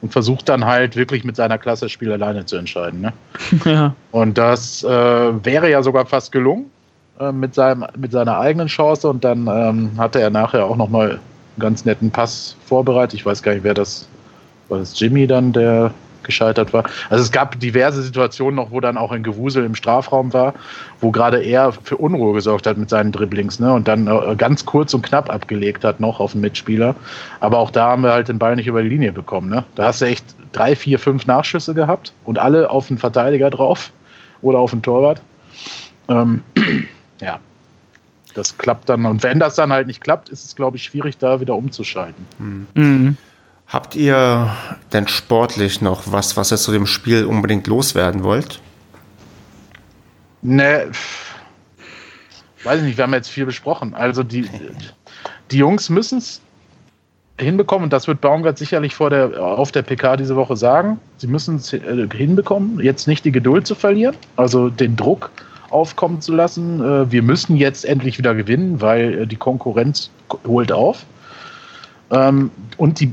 und versucht dann halt wirklich mit seiner Klasse das Spiel alleine zu entscheiden. Ne? Ja. Und das äh, wäre ja sogar fast gelungen äh, mit, seinem, mit seiner eigenen Chance und dann ähm, hatte er nachher auch nochmal einen ganz netten Pass vorbereitet. Ich weiß gar nicht, wer das war. Das Jimmy dann, der gescheitert war. Also es gab diverse Situationen noch, wo dann auch ein Gewusel im Strafraum war, wo gerade er für Unruhe gesorgt hat mit seinen Dribblings ne? und dann äh, ganz kurz und knapp abgelegt hat noch auf den Mitspieler. Aber auch da haben wir halt den Ball nicht über die Linie bekommen. Ne? Da hast du echt drei, vier, fünf Nachschüsse gehabt und alle auf den Verteidiger drauf oder auf den Torwart. Ähm, ja, das klappt dann. Und wenn das dann halt nicht klappt, ist es, glaube ich, schwierig, da wieder umzuschalten. Mhm. Habt ihr denn sportlich noch was, was ihr zu dem Spiel unbedingt loswerden wollt? Ne, weiß ich nicht, wir haben jetzt viel besprochen. Also die, die Jungs müssen es hinbekommen, und das wird Baumgart sicherlich vor der, auf der PK diese Woche sagen. Sie müssen es äh, hinbekommen, jetzt nicht die Geduld zu verlieren, also den Druck aufkommen zu lassen. Äh, wir müssen jetzt endlich wieder gewinnen, weil äh, die Konkurrenz holt auf. Ähm, und die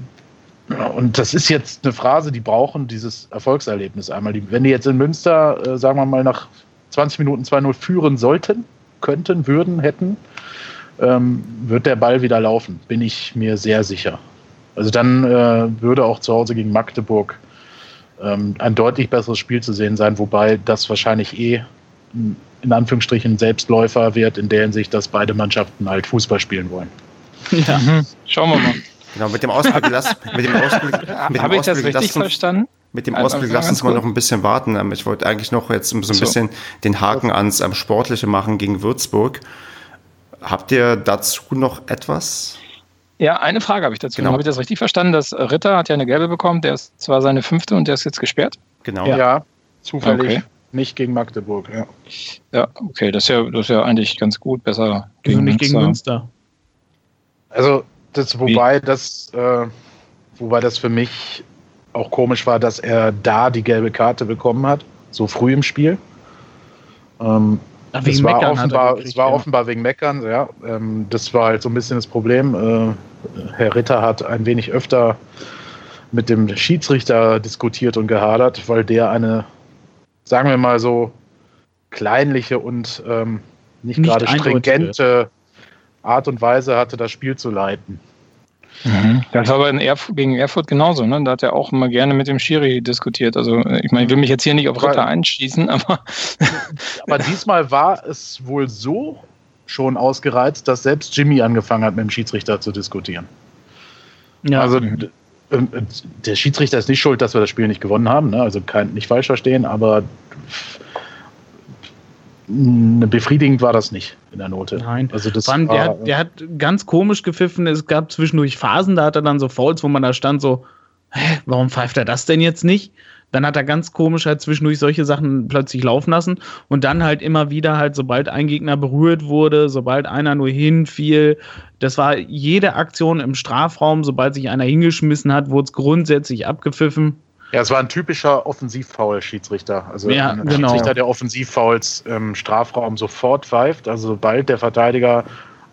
und das ist jetzt eine Phrase, die brauchen dieses Erfolgserlebnis einmal. wenn die jetzt in Münster, äh, sagen wir mal, nach 20 Minuten 2-0 führen sollten, könnten, würden, hätten, ähm, wird der Ball wieder laufen, bin ich mir sehr sicher. Also dann äh, würde auch zu Hause gegen Magdeburg ähm, ein deutlich besseres Spiel zu sehen sein, wobei das wahrscheinlich eh in Anführungsstrichen Selbstläufer wird, in der Hinsicht, dass beide Mannschaften halt Fußball spielen wollen. Ja, mhm. schauen wir mal. Genau, mit dem Ausblick lass, mit dem Ausblick, mit Habe ich das richtig verstanden? Mit dem Ausblick lass uns mal noch ein bisschen warten. Ähm, ich wollte eigentlich noch jetzt so ein so. bisschen den Haken ans ähm, Sportliche machen gegen Würzburg. Habt ihr dazu noch etwas? Ja, eine Frage habe ich dazu. Genau. Habe ich das richtig verstanden? Dass Ritter hat ja eine gelbe bekommen, der ist zwar seine fünfte und der ist jetzt gesperrt? Genau. Ja, ja zufällig. Okay. Nicht gegen Magdeburg, ja. Ja, okay, das ist ja, das ist ja eigentlich ganz gut, besser gegen also nicht Münster. gegen Münster. Also das, wobei, das, äh, wobei das für mich auch komisch war, dass er da die gelbe Karte bekommen hat, so früh im Spiel. Ähm, Ach, das war, offenbar, es war ja. offenbar wegen Meckern, ja. Ähm, das war halt so ein bisschen das Problem. Äh, Herr Ritter hat ein wenig öfter mit dem Schiedsrichter diskutiert und gehadert, weil der eine, sagen wir mal so, kleinliche und ähm, nicht, nicht gerade stringente Art und Weise hatte, das Spiel zu leiten. Mhm. Das war aber in Erf gegen Erfurt genauso, ne? Da hat er auch immer gerne mit dem Schiri diskutiert. Also ich meine, ich will mich jetzt hier nicht auf Ritter einschießen, aber. aber diesmal war es wohl so schon ausgereizt, dass selbst Jimmy angefangen hat, mit dem Schiedsrichter zu diskutieren. Ja. Also der Schiedsrichter ist nicht schuld, dass wir das Spiel nicht gewonnen haben, ne? Also kein, nicht falsch verstehen, aber befriedigend war das nicht in der Note. Nein, also das Vor der, hat, der hat ganz komisch gepfiffen. Es gab zwischendurch Phasen, da hat er dann so Fouls, wo man da stand so, hä, warum pfeift er das denn jetzt nicht? Dann hat er ganz komisch halt zwischendurch solche Sachen plötzlich laufen lassen und dann halt immer wieder halt, sobald ein Gegner berührt wurde, sobald einer nur hinfiel, das war jede Aktion im Strafraum, sobald sich einer hingeschmissen hat, wurde es grundsätzlich abgepfiffen. Ja, es war ein typischer Offensivfoul-Schiedsrichter. Also ja, ein genau. Schiedsrichter, der Offensivfouls im Strafraum sofort pfeift. Also sobald der Verteidiger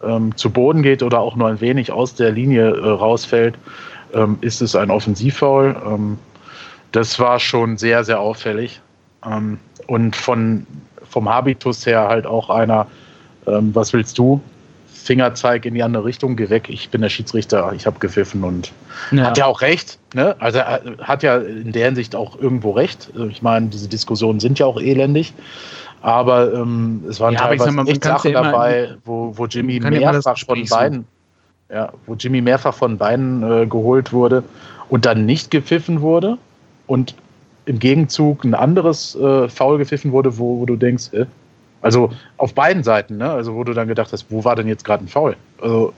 ähm, zu Boden geht oder auch nur ein wenig aus der Linie äh, rausfällt, ähm, ist es ein Offensivfoul. Ähm, das war schon sehr, sehr auffällig. Ähm, und von, vom Habitus her halt auch einer, ähm, was willst du? Fingerzeig in die andere Richtung, geh weg, ich bin der Schiedsrichter, ich habe gepfiffen und ja. hat ja auch recht. Ne? Also er hat ja in der Hinsicht auch irgendwo recht. Ich meine, diese Diskussionen sind ja auch elendig. Aber ähm, es waren ja, teilweise mal, echt Sachen ja dabei, wo, wo Jimmy mehrfach von beiden, ja, wo Jimmy mehrfach von beiden äh, geholt wurde und dann nicht gepfiffen wurde und im Gegenzug ein anderes äh, Foul gepfiffen wurde, wo, wo du denkst, äh, also auf beiden Seiten, ne? Also wo du dann gedacht hast, wo war denn jetzt gerade ein Foul? Also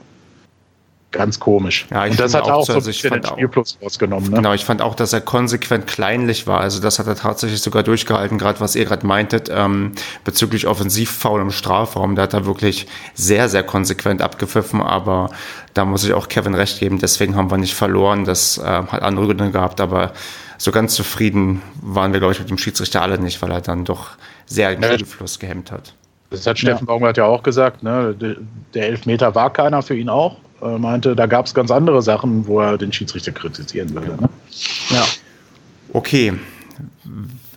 ganz komisch. Ja, und das hat auch, auch so ein bisschen den Spielplus rausgenommen. Ne? Genau, ich fand auch, dass er konsequent kleinlich war. Also das hat er tatsächlich sogar durchgehalten, gerade was ihr gerade meintet, ähm, bezüglich Offensivfoul im Strafraum. Da hat er wirklich sehr, sehr konsequent abgepfiffen, aber da muss ich auch Kevin recht geben, deswegen haben wir nicht verloren. Das äh, hat andere Gründe gehabt, aber so ganz zufrieden waren wir, glaube ich, mit dem Schiedsrichter alle nicht, weil er dann doch sehr den Spielfluss gehemmt hat. Das hat Steffen ja. Baumgart ja auch gesagt. Ne? Der Elfmeter war keiner für ihn auch. Er meinte, da gab es ganz andere Sachen, wo er den Schiedsrichter kritisieren würde. Ne? Ja. Okay.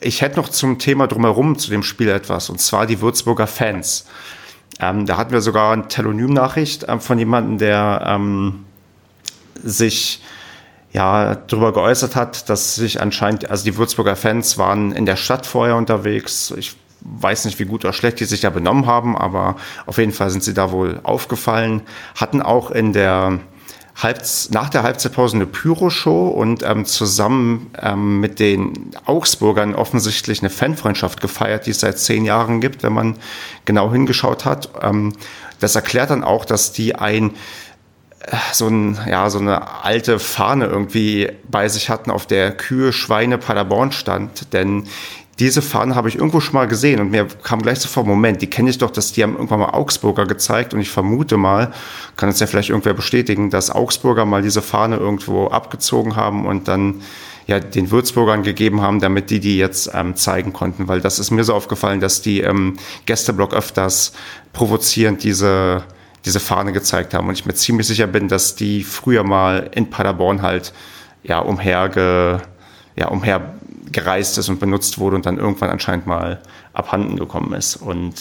Ich hätte noch zum Thema drumherum zu dem Spiel etwas, und zwar die Würzburger Fans. Ähm, da hatten wir sogar eine Telonym-Nachricht ähm, von jemandem, der ähm, sich ja darüber geäußert hat, dass sich anscheinend, also die Würzburger Fans waren in der Stadt vorher unterwegs. Ich weiß nicht, wie gut oder schlecht die sich da benommen haben, aber auf jeden Fall sind sie da wohl aufgefallen. Hatten auch in der Halbz nach der Halbzeitpause eine Pyro-Show und ähm, zusammen ähm, mit den Augsburgern offensichtlich eine Fanfreundschaft gefeiert, die es seit zehn Jahren gibt, wenn man genau hingeschaut hat. Ähm, das erklärt dann auch, dass die ein so, ein, ja, so eine alte Fahne irgendwie bei sich hatten, auf der Kühe, Schweine, Paderborn stand. Denn diese Fahne habe ich irgendwo schon mal gesehen und mir kam gleich sofort, Moment, die kenne ich doch, dass die haben irgendwann mal Augsburger gezeigt und ich vermute mal, kann es ja vielleicht irgendwer bestätigen, dass Augsburger mal diese Fahne irgendwo abgezogen haben und dann ja den Würzburgern gegeben haben, damit die die jetzt ähm, zeigen konnten, weil das ist mir so aufgefallen, dass die ähm, Gästeblock öfters provozierend diese diese Fahne gezeigt haben und ich mir ziemlich sicher bin, dass die früher mal in Paderborn halt ja umherge ja umher gereist ist und benutzt wurde und dann irgendwann anscheinend mal abhanden gekommen ist. Und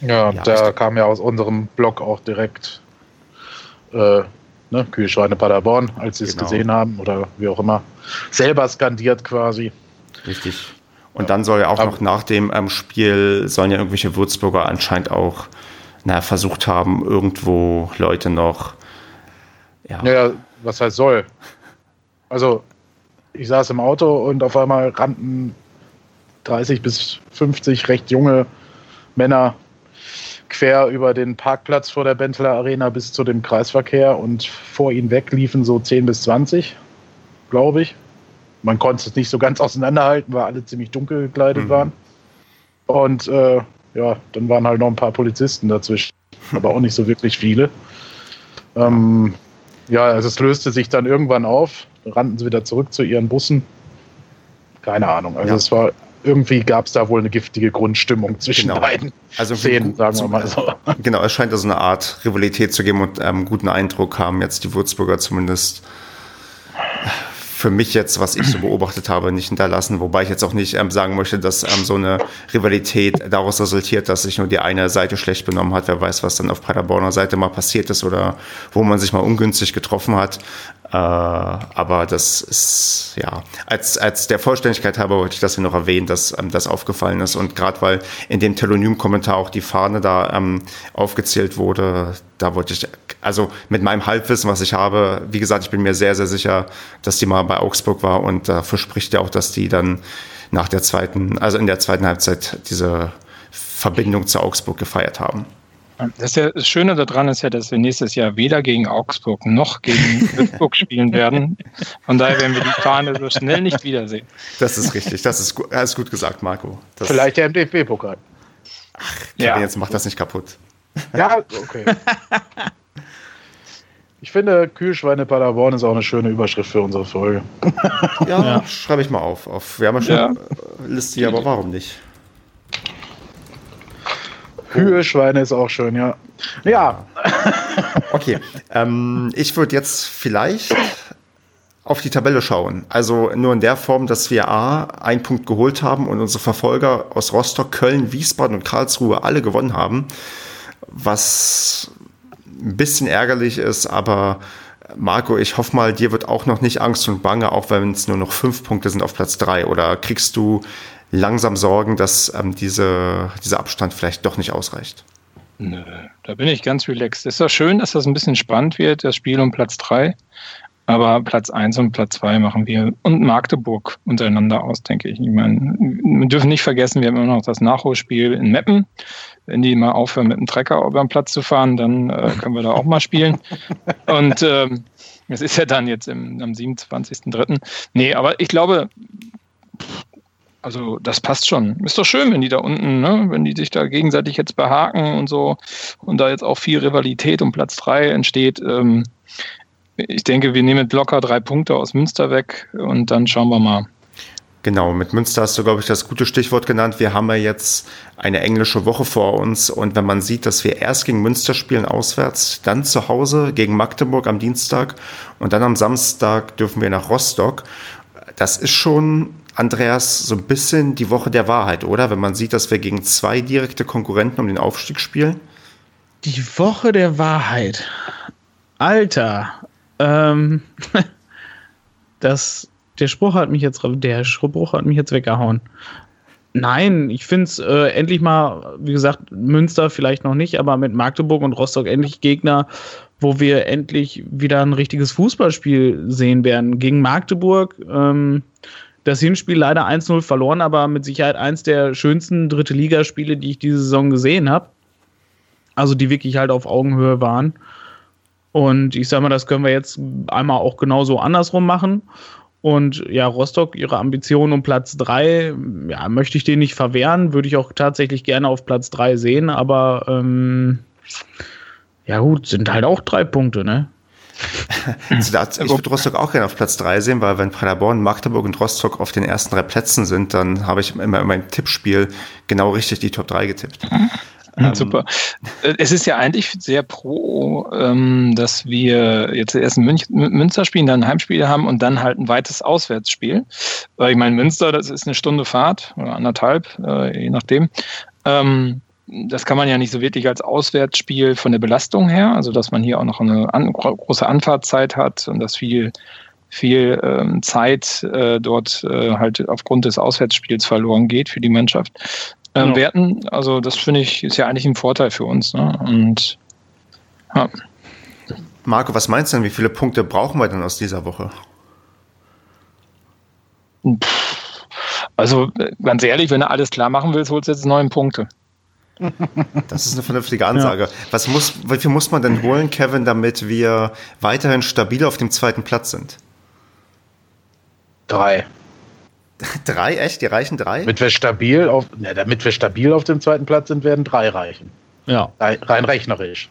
ja, ja da kam ja aus unserem Blog auch direkt äh, ne, Kühlschweine Paderborn, als sie es genau. gesehen haben oder wie auch immer, selber skandiert quasi. Richtig. Und dann soll ja auch noch nach dem ähm, Spiel, sollen ja irgendwelche Würzburger anscheinend auch na, versucht haben, irgendwo Leute noch. Ja. Naja, was heißt soll? Also ich saß im Auto und auf einmal rannten 30 bis 50 recht junge Männer quer über den Parkplatz vor der Benteler Arena bis zu dem Kreisverkehr und vor ihnen weg liefen so 10 bis 20, glaube ich. Man konnte es nicht so ganz auseinanderhalten, weil alle ziemlich dunkel gekleidet mhm. waren. Und äh, ja, dann waren halt noch ein paar Polizisten dazwischen, aber auch nicht so wirklich viele. Ähm, ja, also es löste sich dann irgendwann auf rannten sie wieder zurück zu ihren Bussen. Keine Ahnung. Also ja. es war irgendwie gab es da wohl eine giftige Grundstimmung zwischen genau. beiden also Szenen, sagen wir mal so. Genau, es scheint also eine Art Rivalität zu geben und ähm, guten Eindruck haben jetzt die Würzburger zumindest für mich jetzt, was ich so beobachtet habe, nicht hinterlassen. Wobei ich jetzt auch nicht ähm, sagen möchte, dass ähm, so eine Rivalität daraus resultiert, dass sich nur die eine Seite schlecht benommen hat. Wer weiß, was dann auf Paderborner Seite mal passiert ist oder wo man sich mal ungünstig getroffen hat. Äh, aber das ist, ja, als, als der Vollständigkeit halber wollte ich das hier noch erwähnen, dass ähm, das aufgefallen ist. Und gerade weil in dem Telonym-Kommentar auch die Fahne da ähm, aufgezählt wurde, da wollte ich, also mit meinem Halbwissen, was ich habe, wie gesagt, ich bin mir sehr, sehr sicher, dass die mal bei Augsburg war und dafür spricht ja auch, dass die dann nach der zweiten, also in der zweiten Halbzeit diese Verbindung zu Augsburg gefeiert haben. Das, ja, das, Schöne daran ist ja, dass wir nächstes Jahr weder gegen Augsburg noch gegen Würzburg spielen werden. Von daher werden wir die Fahne so schnell nicht wiedersehen. Das ist richtig. Das ist, gut, das ist gut gesagt, Marco. Das Vielleicht der MDFB-Pokal. Ach, ja. jetzt macht das nicht kaputt. Ja, okay. Ich finde, Kühlschweine Paderborn ist auch eine schöne Überschrift für unsere Folge. ja, ja. schreibe ich mal auf. auf wir haben ja schon ja. Liste, aber warum nicht? Kühe, ist auch schön, ja. Ja. Okay. Ähm, ich würde jetzt vielleicht auf die Tabelle schauen. Also nur in der Form, dass wir A, einen Punkt geholt haben und unsere Verfolger aus Rostock, Köln, Wiesbaden und Karlsruhe alle gewonnen haben. Was ein bisschen ärgerlich ist, aber Marco, ich hoffe mal, dir wird auch noch nicht Angst und Bange, auch wenn es nur noch fünf Punkte sind auf Platz drei. Oder kriegst du langsam Sorgen, dass ähm, diese, dieser Abstand vielleicht doch nicht ausreicht? Nö, da bin ich ganz relaxed. Ist doch schön, dass das ein bisschen spannend wird, das Spiel um Platz drei. Aber Platz 1 und Platz 2 machen wir und Magdeburg untereinander aus, denke ich. Ich meine, wir dürfen nicht vergessen, wir haben immer noch das Nachholspiel in Meppen. Wenn die mal aufhören, mit dem Trecker über den Platz zu fahren, dann äh, können wir da auch mal spielen. Und ähm, es ist ja dann jetzt im, am 27.03. Nee, aber ich glaube, also das passt schon. Ist doch schön, wenn die da unten, ne, wenn die sich da gegenseitig jetzt behaken und so und da jetzt auch viel Rivalität um Platz 3 entsteht. Ähm, ich denke, wir nehmen locker drei Punkte aus Münster weg und dann schauen wir mal. Genau, mit Münster hast du, glaube ich, das gute Stichwort genannt. Wir haben ja jetzt eine englische Woche vor uns und wenn man sieht, dass wir erst gegen Münster spielen auswärts, dann zu Hause gegen Magdeburg am Dienstag und dann am Samstag dürfen wir nach Rostock. Das ist schon, Andreas, so ein bisschen die Woche der Wahrheit, oder? Wenn man sieht, dass wir gegen zwei direkte Konkurrenten um den Aufstieg spielen. Die Woche der Wahrheit. Alter, ähm, das, der Spruch hat mich jetzt, der Spruch hat mich jetzt weggehauen. Nein, ich finde es äh, endlich mal, wie gesagt, Münster vielleicht noch nicht, aber mit Magdeburg und Rostock endlich Gegner, wo wir endlich wieder ein richtiges Fußballspiel sehen werden. Gegen Magdeburg, ähm, das Hinspiel leider 1-0 verloren, aber mit Sicherheit eins der schönsten dritte Ligaspiele, die ich diese Saison gesehen habe. Also die wirklich halt auf Augenhöhe waren. Und ich sage mal, das können wir jetzt einmal auch genauso andersrum machen. Und ja, Rostock, ihre Ambitionen um Platz 3, ja, möchte ich denen nicht verwehren, würde ich auch tatsächlich gerne auf Platz 3 sehen, aber ähm, ja gut, sind halt auch drei Punkte, ne? ich würde Rostock auch gerne auf Platz 3 sehen, weil wenn Paderborn, Magdeburg und Rostock auf den ersten drei Plätzen sind, dann habe ich immer in meinem Tippspiel genau richtig die Top 3 getippt. Ähm, Super. Äh, es ist ja eigentlich sehr pro, ähm, dass wir jetzt erst ein Münch Münster spielen, dann ein Heimspiel haben und dann halt ein weites Auswärtsspiel. Weil ich meine, Münster, das ist eine Stunde Fahrt oder anderthalb, äh, je nachdem. Ähm, das kann man ja nicht so wirklich als Auswärtsspiel von der Belastung her, also dass man hier auch noch eine große Anfahrtzeit hat und dass viel viel ähm, Zeit äh, dort äh, halt aufgrund des Auswärtsspiels verloren geht für die Mannschaft ähm, genau. werten. Also das finde ich ist ja eigentlich ein Vorteil für uns. Ne? Und ja. Marco, was meinst du denn, wie viele Punkte brauchen wir denn aus dieser Woche? Also ganz ehrlich, wenn du alles klar machen willst, holst du jetzt neun Punkte. Das ist eine vernünftige Ansage. Ja. Was muss, wie viel muss man denn holen, Kevin, damit wir weiterhin stabil auf dem zweiten Platz sind? Drei. Drei, echt? Die reichen drei? Damit wir stabil auf, na, damit wir stabil auf dem zweiten Platz sind, werden drei reichen. Ja. Rein rechnerisch.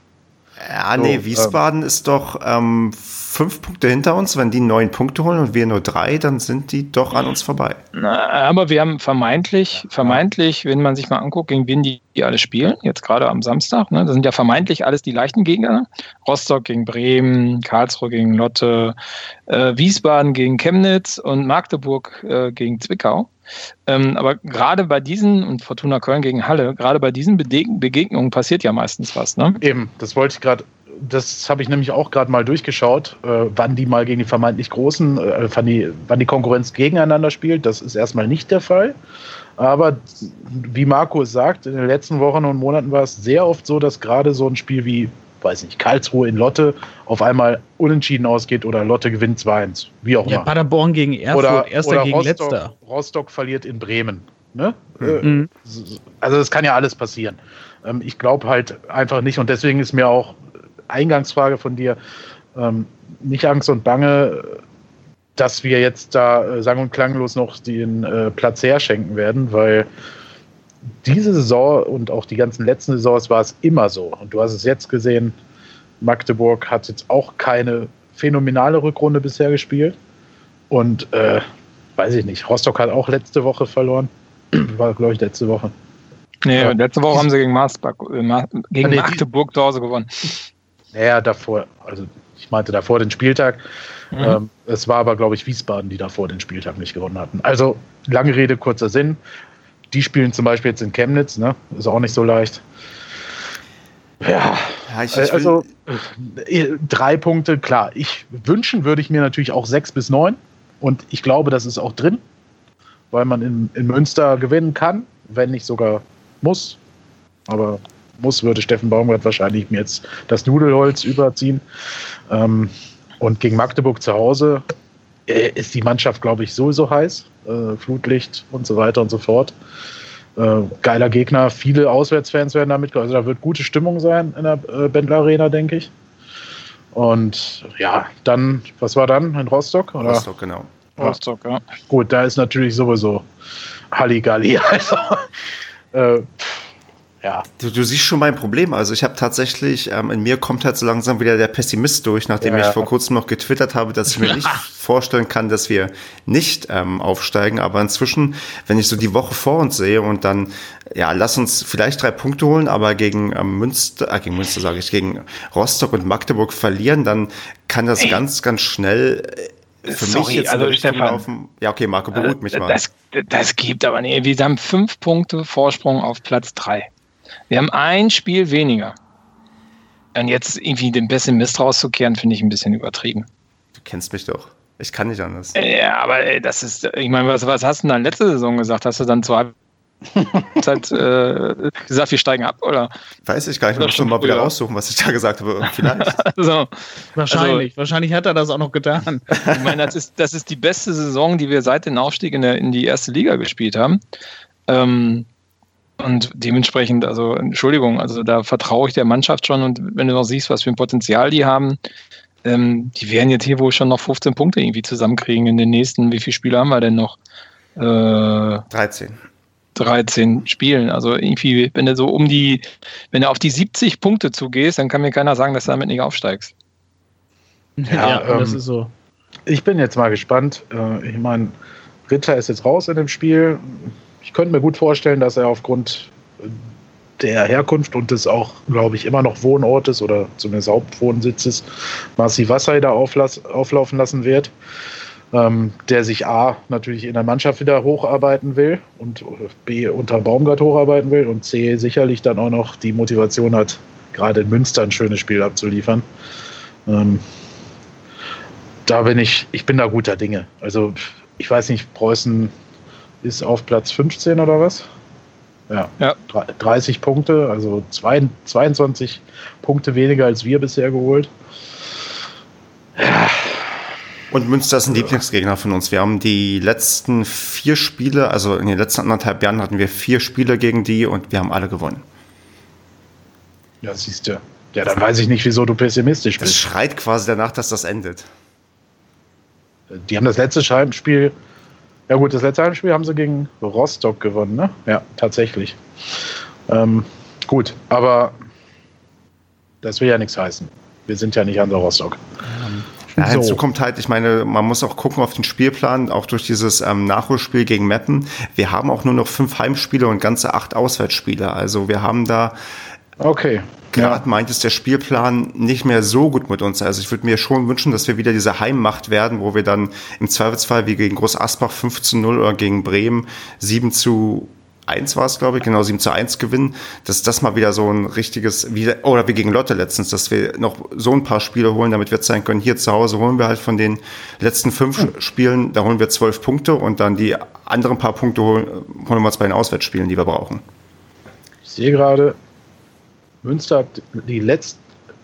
Ja, so, nee, Wiesbaden ähm, ist doch ähm, fünf Punkte hinter uns. Wenn die neun Punkte holen und wir nur drei, dann sind die doch an uns vorbei. Na, aber wir haben vermeintlich, vermeintlich, wenn man sich mal anguckt, gegen wen die, die alle spielen, jetzt gerade am Samstag, ne, das sind ja vermeintlich alles die leichten Gegner. Rostock gegen Bremen, Karlsruhe gegen Lotte, äh, Wiesbaden gegen Chemnitz und Magdeburg äh, gegen Zwickau. Ähm, aber gerade bei diesen, und Fortuna Köln gegen Halle, gerade bei diesen Begegnungen passiert ja meistens was. Ne? Eben, das wollte ich gerade das habe ich nämlich auch gerade mal durchgeschaut, äh, wann die mal gegen die vermeintlich Großen, äh, wann, die, wann die Konkurrenz gegeneinander spielt. Das ist erstmal nicht der Fall. Aber wie Marco sagt, in den letzten Wochen und Monaten war es sehr oft so, dass gerade so ein Spiel wie weiß nicht, Karlsruhe in Lotte auf einmal unentschieden ausgeht oder Lotte gewinnt 2-1. Wie auch immer. Ja, Paderborn gegen Erfurt, oder, Erster oder gegen Rostock, Letzter. Rostock verliert in Bremen. Ne? Mhm. Also das kann ja alles passieren. Ähm, ich glaube halt einfach nicht und deswegen ist mir auch Eingangsfrage von dir ähm, nicht Angst und Bange, dass wir jetzt da äh, sang- und klanglos noch den äh, Platz herschenken werden, weil diese Saison und auch die ganzen letzten Saisons war es immer so. Und du hast es jetzt gesehen, Magdeburg hat jetzt auch keine phänomenale Rückrunde bisher gespielt. Und äh, weiß ich nicht, Rostock hat auch letzte Woche verloren. War, glaube ich, letzte Woche. Nee, ja. letzte Woche haben sie gegen, Marsberg, äh, gegen nee, Magdeburg zu Hause gewonnen. Naja, davor, also ich meinte davor den Spieltag. Mhm. Ähm, es war aber, glaube ich, Wiesbaden, die davor den Spieltag nicht gewonnen hatten. Also lange Rede, kurzer Sinn. Die spielen zum Beispiel jetzt in Chemnitz, ne? Ist auch nicht so leicht. Ja, ja ich, ich also äh, drei Punkte, klar. Ich wünschen würde ich mir natürlich auch sechs bis neun. Und ich glaube, das ist auch drin, weil man in, in Münster gewinnen kann, wenn nicht sogar muss. Aber muss, würde Steffen Baumgart wahrscheinlich mir jetzt das Nudelholz überziehen. Ähm, und gegen Magdeburg zu Hause äh, ist die Mannschaft, glaube ich, sowieso heiß. Äh, Flutlicht und so weiter und so fort. Äh, geiler Gegner, viele Auswärtsfans werden damit, also da wird gute Stimmung sein in der äh, Bendler Arena, denke ich. Und ja, dann, was war dann in Rostock? Oder? Rostock, genau. Rostock, ja. Gut, da ist natürlich sowieso Halligalli. Also, äh, ja. Du, du, siehst schon mein Problem. Also ich habe tatsächlich, ähm, in mir kommt halt so langsam wieder der Pessimist durch, nachdem ja, ich vor kurzem noch getwittert habe, dass ich mir nicht vorstellen kann, dass wir nicht ähm, aufsteigen. Aber inzwischen, wenn ich so die Woche vor uns sehe und dann, ja, lass uns vielleicht drei Punkte holen, aber gegen ähm, Münster, äh, gegen Münster sage ich, gegen Rostock und Magdeburg verlieren, dann kann das Ey. ganz, ganz schnell äh, für Sorry, mich jetzt also Stefan, laufen. Ja, okay, Marco, beruhigt mich mal. Das, das gibt aber nicht. Wir haben fünf Punkte Vorsprung auf Platz drei. Wir haben ein Spiel weniger. Und jetzt irgendwie den Pessimist rauszukehren, finde ich ein bisschen übertrieben. Du kennst mich doch. Ich kann nicht anders. Ja, aber ey, das ist, ich meine, was, was hast du denn letzte Saison gesagt? Hast du dann zur Halbzeit äh, gesagt, wir steigen ab, oder? Weiß ich gar nicht, muss mal wieder raussuchen, was ich da gesagt habe. Vielleicht. so. Wahrscheinlich. Also, Wahrscheinlich hat er das auch noch getan. ich meine, das ist, das ist die beste Saison, die wir seit dem Aufstieg in, der, in die erste Liga gespielt haben. Ähm, und dementsprechend, also Entschuldigung, also da vertraue ich der Mannschaft schon und wenn du noch siehst, was für ein Potenzial die haben, ähm, die werden jetzt hier wohl schon noch 15 Punkte irgendwie zusammenkriegen in den nächsten, wie viele Spiele haben wir denn noch? Äh, 13. 13 Spielen. Also irgendwie, wenn du so um die, wenn du auf die 70 Punkte zugehst, dann kann mir keiner sagen, dass du damit nicht aufsteigst. Ja, ja ähm, das ist so. Ich bin jetzt mal gespannt. Äh, ich meine, Ritter ist jetzt raus in dem Spiel ich könnte mir gut vorstellen, dass er aufgrund der Herkunft und des auch, glaube ich, immer noch Wohnortes oder zumindest Hauptwohnsitzes Marci Wassai da auflaufen lassen wird, ähm, der sich A natürlich in der Mannschaft wieder hocharbeiten will und B unter Baumgart hocharbeiten will und C sicherlich dann auch noch die Motivation hat, gerade in Münster ein schönes Spiel abzuliefern. Ähm, da bin ich, ich bin da guter Dinge. Also ich weiß nicht, Preußen ist auf Platz 15 oder was? Ja, ja. 30 Punkte, also 22 Punkte weniger als wir bisher geholt. Ja. Und Münster ist ein Lieblingsgegner von uns. Wir haben die letzten vier Spiele, also in den letzten anderthalb Jahren hatten wir vier Spiele gegen die und wir haben alle gewonnen. Ja, siehst du. Ja, dann weiß ich nicht, wieso du pessimistisch bist. Es schreit quasi danach, dass das endet. Die haben das letzte Spiel ja gut, das letzte Heimspiel haben sie gegen Rostock gewonnen, ne? Ja, tatsächlich. Ähm, gut, aber das will ja nichts heißen. Wir sind ja nicht an der Rostock. Ja, so. hinzu kommt halt, ich meine, man muss auch gucken auf den Spielplan, auch durch dieses ähm, Nachholspiel gegen Meppen. Wir haben auch nur noch fünf Heimspiele und ganze acht Auswärtsspiele. Also wir haben da okay gerade ja. meint, ist der Spielplan nicht mehr so gut mit uns. Also ich würde mir schon wünschen, dass wir wieder diese Heimmacht werden, wo wir dann im Zweifelsfall wie gegen Groß Asbach 5 zu 0 oder gegen Bremen 7 zu 1 war es, glaube ich, genau 7 zu 1 gewinnen, dass das mal wieder so ein richtiges, wie, oder wie gegen Lotte letztens, dass wir noch so ein paar Spiele holen, damit wir zeigen können, hier zu Hause holen wir halt von den letzten fünf hm. Spielen, da holen wir zwölf Punkte und dann die anderen paar Punkte holen, holen wir uns bei den Auswärtsspielen, die wir brauchen. Ich sehe gerade, Münster hat die letzten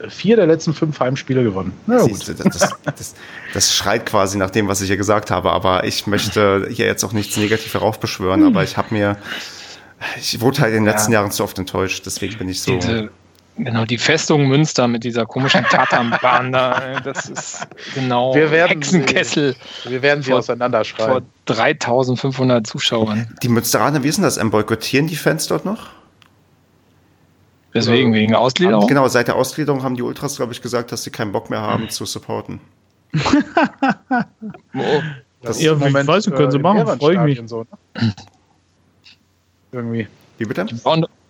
vier der letzten fünf Heimspiele gewonnen. Na gut. Das, das, das, das, schreit quasi nach dem, was ich hier gesagt habe, aber ich möchte hier jetzt auch nichts negativ heraufbeschwören, hm. aber ich habe mir, ich wurde halt in den letzten ja. Jahren zu oft enttäuscht, deswegen bin ich so. Diese, genau, die Festung Münster mit dieser komischen Tatanbahn da, das ist genau wir werden Hexenkessel. Sie, wir werden sie vor, auseinanderschreiben. Vor 3500 Zuschauern. Die Münsteraner, wie ist denn das? Boykottieren die Fans dort noch? Deswegen, wegen Ausgliederung? Genau, seit der Ausgliederung haben die Ultras, glaube ich, gesagt, dass sie keinen Bock mehr haben hm. zu supporten. oh, das ja, Moment, weiß, können sie äh, machen, freue ich mich. So, ne? Irgendwie. Wie bitte?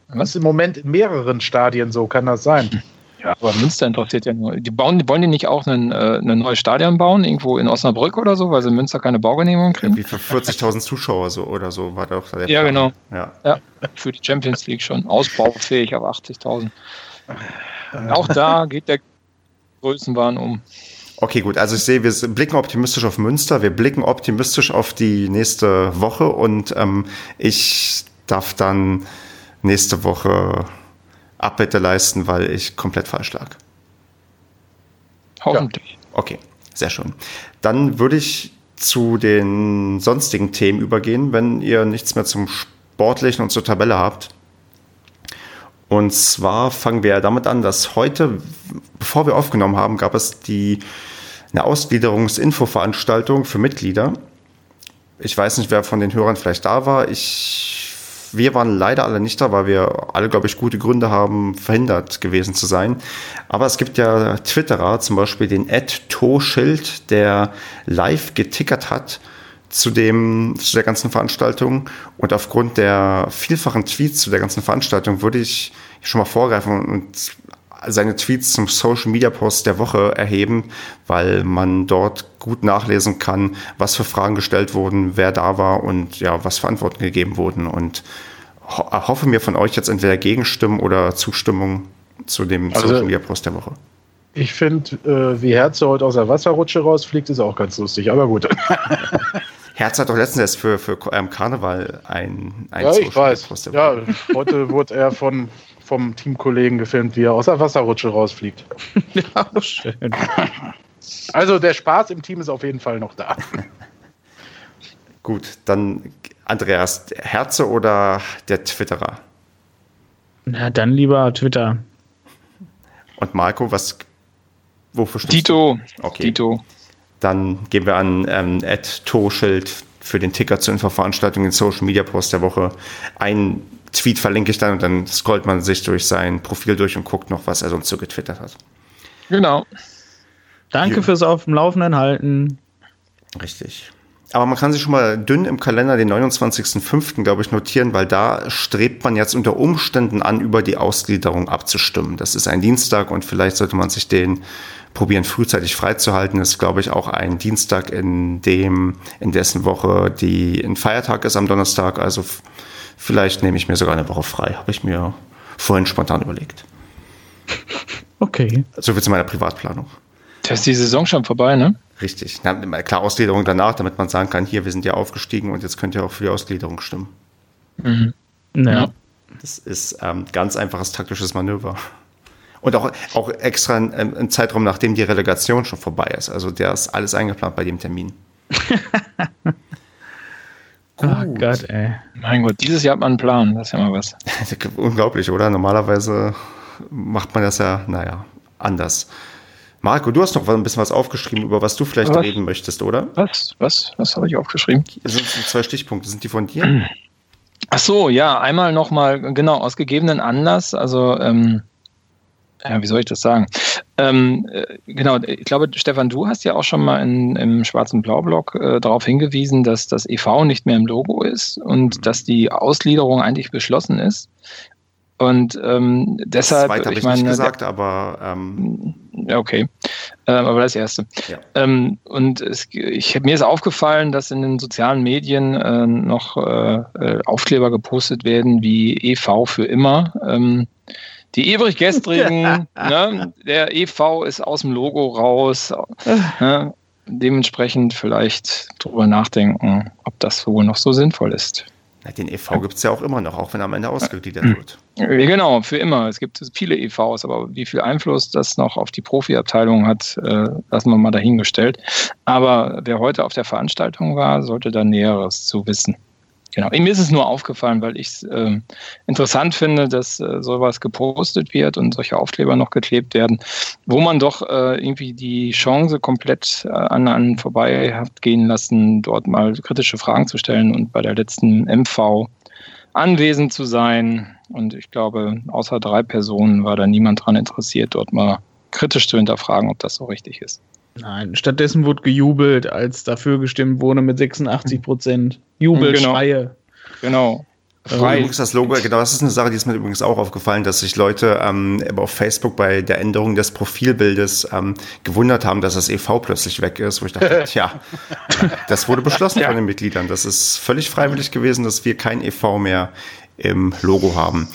Was ist im Moment in mehreren Stadien so, kann das sein? Ja, aber Münster interessiert ja nur. Die bauen, wollen die nicht auch einen, äh, ein neues Stadion bauen, irgendwo in Osnabrück oder so, weil sie in Münster keine Baugenehmigung kriegen? Wie für 40.000 Zuschauer so oder so war doch der Ja, Plan. genau. Ja. ja. Für die Champions League schon. Ausbaufähig auf 80.000. Auch da geht der Größenwahn um. Okay, gut. Also ich sehe, wir blicken optimistisch auf Münster, wir blicken optimistisch auf die nächste Woche und ähm, ich darf dann nächste Woche Abbitte leisten, weil ich komplett falsch lag. Hoffentlich. Ja. Okay, sehr schön. Dann würde ich zu den sonstigen Themen übergehen, wenn ihr nichts mehr zum Sportlichen und zur Tabelle habt. Und zwar fangen wir damit an, dass heute, bevor wir aufgenommen haben, gab es die, eine Ausgliederungsinfoveranstaltung für Mitglieder. Ich weiß nicht, wer von den Hörern vielleicht da war. Ich, wir waren leider alle nicht da, weil wir alle, glaube ich, gute Gründe haben, verhindert gewesen zu sein. Aber es gibt ja Twitterer, zum Beispiel den Ed To-Schild, der live getickert hat, zu, dem, zu der ganzen Veranstaltung. Und aufgrund der vielfachen Tweets zu der ganzen Veranstaltung würde ich schon mal vorgreifen und seine Tweets zum Social Media Post der Woche erheben, weil man dort gut nachlesen kann, was für Fragen gestellt wurden, wer da war und ja, was für Antworten gegeben wurden. Und ho hoffe mir von euch jetzt entweder Gegenstimmen oder Zustimmung zu dem also, Social Media Post der Woche. Ich finde, äh, wie Herze heute aus der Wasserrutsche rausfliegt, ist auch ganz lustig, aber gut. Herz hat doch letztens erst für, für ähm, Karneval ein, ein Ja, ich weiß. Ja, heute wurde er von, vom Teamkollegen gefilmt, wie er aus der Wasserrutsche rausfliegt. ja, schön. Also der Spaß im Team ist auf jeden Fall noch da. Gut, dann Andreas, Herze oder der Twitterer? Na, dann lieber Twitter. Und Marco, was wofür Dito. Du? Okay. Dito. Dann gehen wir an ähm, Ed Toschild für den Ticker zur Infoveranstaltung in Social Media Post der Woche. Ein Tweet verlinke ich dann und dann scrollt man sich durch sein Profil durch und guckt noch, was er sonst so getwittert hat. Genau. Danke ja. fürs auf dem Laufenden halten. Richtig. Aber man kann sich schon mal dünn im Kalender den 29.05. glaube ich notieren, weil da strebt man jetzt unter Umständen an, über die Ausgliederung abzustimmen. Das ist ein Dienstag und vielleicht sollte man sich den probieren, frühzeitig freizuhalten. Das ist, glaube ich, auch ein Dienstag, in dem, in dessen Woche die ein Feiertag ist am Donnerstag. Also vielleicht nehme ich mir sogar eine Woche frei. Habe ich mir vorhin spontan überlegt. Okay. So viel zu meiner Privatplanung. Da ist die Saison schon vorbei, ne? Richtig. Na, klar, Ausgliederung danach, damit man sagen kann, hier, wir sind ja aufgestiegen und jetzt könnt ihr auch für die Ausgliederung stimmen. Mhm. Ja. Das ist ähm, ganz einfaches taktisches Manöver. Und auch, auch extra ein, ein Zeitraum, nachdem die Relegation schon vorbei ist. Also der ist alles eingeplant bei dem Termin. oh Gott, ey. Mein Gott, dieses Jahr hat man einen Plan. Das ist ja mal was. Unglaublich, oder? Normalerweise macht man das ja, naja, anders. Marco, du hast noch ein bisschen was aufgeschrieben, über was du vielleicht was? reden möchtest, oder? Was? Was? Was habe ich aufgeschrieben? Das sind zwei Stichpunkte. Sind die von dir? Ach so, ja, einmal nochmal, genau, aus gegebenen Anlass, also, ähm, ja, wie soll ich das sagen? Ähm, äh, genau, ich glaube, Stefan, du hast ja auch schon mal in, im schwarzen Blaublock äh, darauf hingewiesen, dass das EV nicht mehr im Logo ist und mhm. dass die Ausgliederung eigentlich beschlossen ist. Und ähm, deshalb. Das ich, ich meine, nicht gesagt, aber. Ähm, ja, okay. Ähm, aber das erste. Ja. Ähm, und es, ich, mir ist aufgefallen, dass in den sozialen Medien äh, noch äh, äh Aufkleber gepostet werden wie EV für immer. Ähm, die ewig gestrigen, ne, der EV ist aus dem Logo raus. ne, dementsprechend vielleicht drüber nachdenken, ob das wohl noch so sinnvoll ist. Den EV gibt es ja auch immer noch, auch wenn er am Ende ausgegliedert wird. Genau, für immer. Es gibt viele EVs, aber wie viel Einfluss das noch auf die Profiabteilung hat, äh, lassen wir mal dahingestellt. Aber wer heute auf der Veranstaltung war, sollte da Näheres zu wissen. Genau. Mir ist es nur aufgefallen, weil ich es äh, interessant finde, dass äh, sowas gepostet wird und solche Aufkleber noch geklebt werden, wo man doch äh, irgendwie die Chance komplett äh, an einen vorbei hat gehen lassen, dort mal kritische Fragen zu stellen und bei der letzten MV anwesend zu sein. Und ich glaube, außer drei Personen war da niemand daran interessiert, dort mal kritisch zu hinterfragen, ob das so richtig ist. Nein, stattdessen wurde gejubelt, als dafür gestimmt wurde mit 86 Prozent. Jubelschreie. Genau. genau. Frei. Übrigens das Logo, genau, das ist eine Sache, die ist mir übrigens auch aufgefallen, dass sich Leute ähm, auf Facebook bei der Änderung des Profilbildes ähm, gewundert haben, dass das EV plötzlich weg ist, wo ich dachte, tja, das wurde beschlossen ja. von den Mitgliedern. Das ist völlig freiwillig gewesen, dass wir kein EV mehr im Logo haben.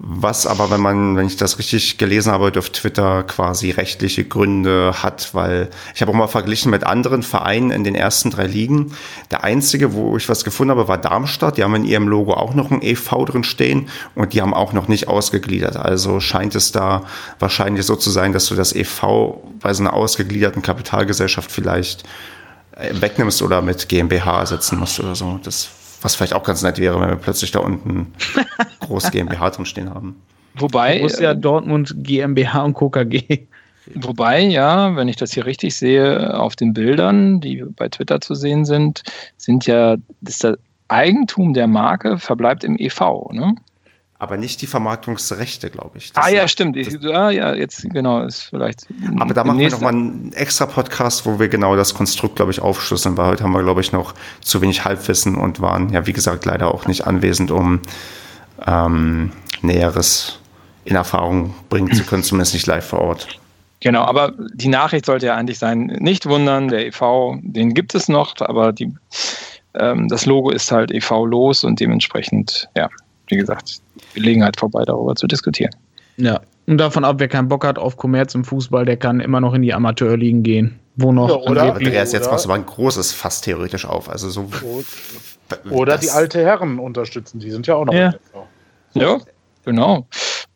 Was aber, wenn man, wenn ich das richtig gelesen habe, auf Twitter quasi rechtliche Gründe hat, weil ich habe auch mal verglichen mit anderen Vereinen in den ersten drei Ligen. Der einzige, wo ich was gefunden habe, war Darmstadt. Die haben in ihrem Logo auch noch ein EV drin stehen und die haben auch noch nicht ausgegliedert. Also scheint es da wahrscheinlich so zu sein, dass du das EV bei so einer ausgegliederten Kapitalgesellschaft vielleicht äh, wegnimmst oder mit GmbH ersetzen musst oder so. Das was vielleicht auch ganz nett wäre, wenn wir plötzlich da unten groß GmbH drin stehen haben. Wobei. Muss ja äh, Dortmund GmbH und KKG. Wobei, ja, wenn ich das hier richtig sehe, auf den Bildern, die bei Twitter zu sehen sind, sind ja, das, das Eigentum der Marke verbleibt im EV, ne? Aber nicht die Vermarktungsrechte, glaube ich. Das ah ja, stimmt. Ich, ja, ja, jetzt genau ist vielleicht. Aber da machen wir nochmal einen extra Podcast, wo wir genau das Konstrukt, glaube ich, aufschlüsseln, weil heute haben wir, glaube ich, noch zu wenig Halbwissen und waren ja, wie gesagt, leider auch nicht anwesend, um ähm, Näheres in Erfahrung bringen zu können, zumindest nicht live vor Ort. Genau, aber die Nachricht sollte ja eigentlich sein, nicht wundern, der EV, den gibt es noch, aber die, ähm, das Logo ist halt EV-los und dementsprechend, ja, wie gesagt, Gelegenheit vorbei, darüber zu diskutieren. Ja, und davon ab, wer keinen Bock hat auf Kommerz im Fußball, der kann immer noch in die Amateurligen gehen. Wo noch? Ja, oder? Andreas, jetzt machst du mal ein großes Fass theoretisch auf. Also so. Oder die alte Herren unterstützen, die sind ja auch noch. Ja, ja genau.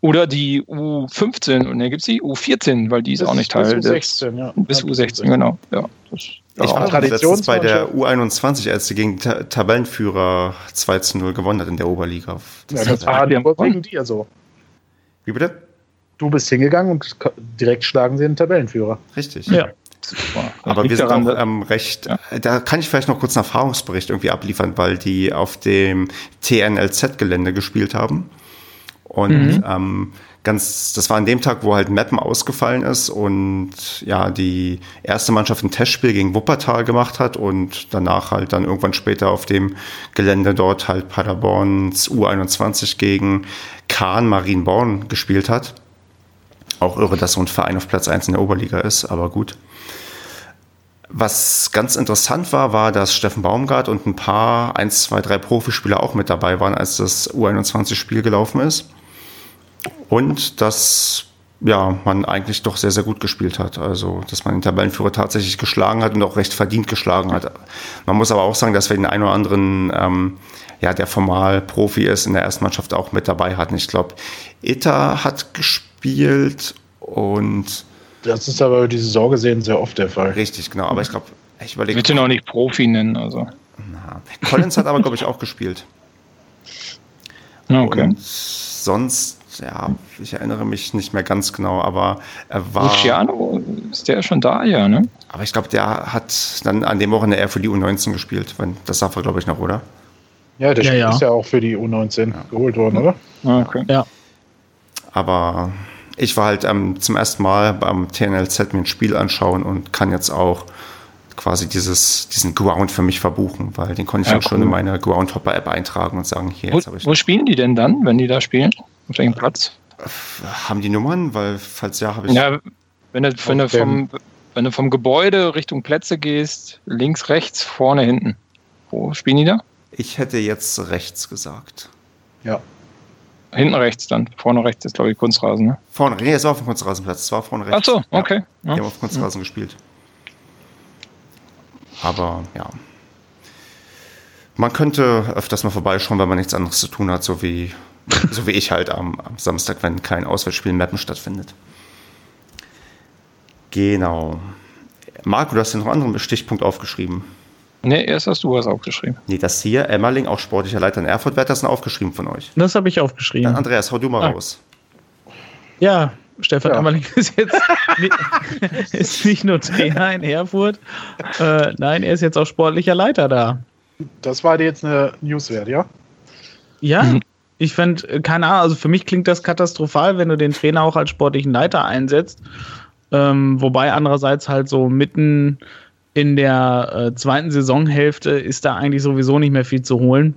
Oder die U15, und ne, gibt es die U14, weil die ist auch nicht Teil. Bis U16, ja. Bis U16, genau. Ja, das ich war Traditions bei der U21, als sie gegen Ta Tabellenführer 2 zu 0 gewonnen hat in der Oberliga. Das, ja, das war die wegen dir so. Wie bitte? Du bist hingegangen und direkt schlagen sie den Tabellenführer. Richtig. Ja. Aber wir sind auch ähm, recht, ja. da kann ich vielleicht noch kurz einen Erfahrungsbericht irgendwie abliefern, weil die auf dem TNLZ-Gelände gespielt haben. Und mhm. ähm, ganz, das war an dem Tag, wo halt Mappen ausgefallen ist und ja, die erste Mannschaft ein Testspiel gegen Wuppertal gemacht hat und danach halt dann irgendwann später auf dem Gelände dort halt Paderborns U21 gegen Kahn Marienborn gespielt hat. Auch irre, dass so ein Verein auf Platz 1 in der Oberliga ist, aber gut. Was ganz interessant war, war, dass Steffen Baumgart und ein paar, eins, zwei, drei Profispieler auch mit dabei waren, als das U21-Spiel gelaufen ist. Und dass ja, man eigentlich doch sehr, sehr gut gespielt hat. Also, dass man den Tabellenführer tatsächlich geschlagen hat und auch recht verdient geschlagen hat. Man muss aber auch sagen, dass wir den einen oder anderen, ähm, ja, der formal Profi ist, in der ersten Mannschaft auch mit dabei hatten. Ich glaube, Ita hat gespielt und. Das ist aber über die Saison gesehen sehr oft der Fall. Richtig, genau. Aber ich glaube, ich überlege. Bitte noch nicht Profi nennen, also. Na, Collins hat aber, glaube ich, auch gespielt. Okay. Und sonst ja, ich erinnere mich nicht mehr ganz genau, aber er war. Luciano, ist der schon da, ja, ne? Aber ich glaube, der hat dann an dem Wochenende eher für die U19 gespielt. Das sagt er, glaube ich, noch, oder? Ja, der ja, ja. ist ja auch für die U19 ja. geholt worden, oder? Ah, okay. Ja. Aber ich war halt ähm, zum ersten Mal beim TNLZ mir ein Spiel anschauen und kann jetzt auch quasi dieses, diesen Ground für mich verbuchen, weil den konnte ich ja, auch cool. schon in meine Groundhopper-App eintragen und sagen, hier, jetzt habe ich. Wo spielen die denn dann, wenn die da spielen? Auf welchem Platz? Haben die Nummern? Weil, falls ja, habe ich. Ja, wenn du, wenn, du vom, wenn du vom Gebäude Richtung Plätze gehst, links, rechts, vorne, hinten. Wo spielen die da? Ich hätte jetzt rechts gesagt. Ja. Hinten rechts dann. Vorne rechts ist, glaube ich, Kunstrasen, ne? Vorne, nee, es war auf dem Kunstrasenplatz. Es war vorne rechts. Ach so, okay. Ja, Die haben auf Kunstrasen ja. gespielt. Aber ja. Man könnte öfters mal vorbeischauen, wenn man nichts anderes zu tun hat, so wie so wie ich halt am, am Samstag, wenn kein Auswärtsspiel in Mappen stattfindet. Genau. Marco, du hast ja noch einen anderen Stichpunkt aufgeschrieben. Nee, erst hast du was aufgeschrieben. Nee, das hier, Emmerling, auch sportlicher Leiter in Erfurt, wer hat das denn aufgeschrieben von euch? Das habe ich aufgeschrieben. Dann Andreas, hau du mal ah. raus. Ja, Stefan ja. Emmerling ist jetzt nicht, ist nicht nur Trainer in Erfurt, äh, nein, er ist jetzt auch sportlicher Leiter da. Das war dir jetzt eine Newswert, ja? Ja, mhm. Ich fände, äh, keine Ahnung, also für mich klingt das katastrophal, wenn du den Trainer auch als sportlichen Leiter einsetzt. Ähm, wobei andererseits halt so mitten in der äh, zweiten Saisonhälfte ist da eigentlich sowieso nicht mehr viel zu holen.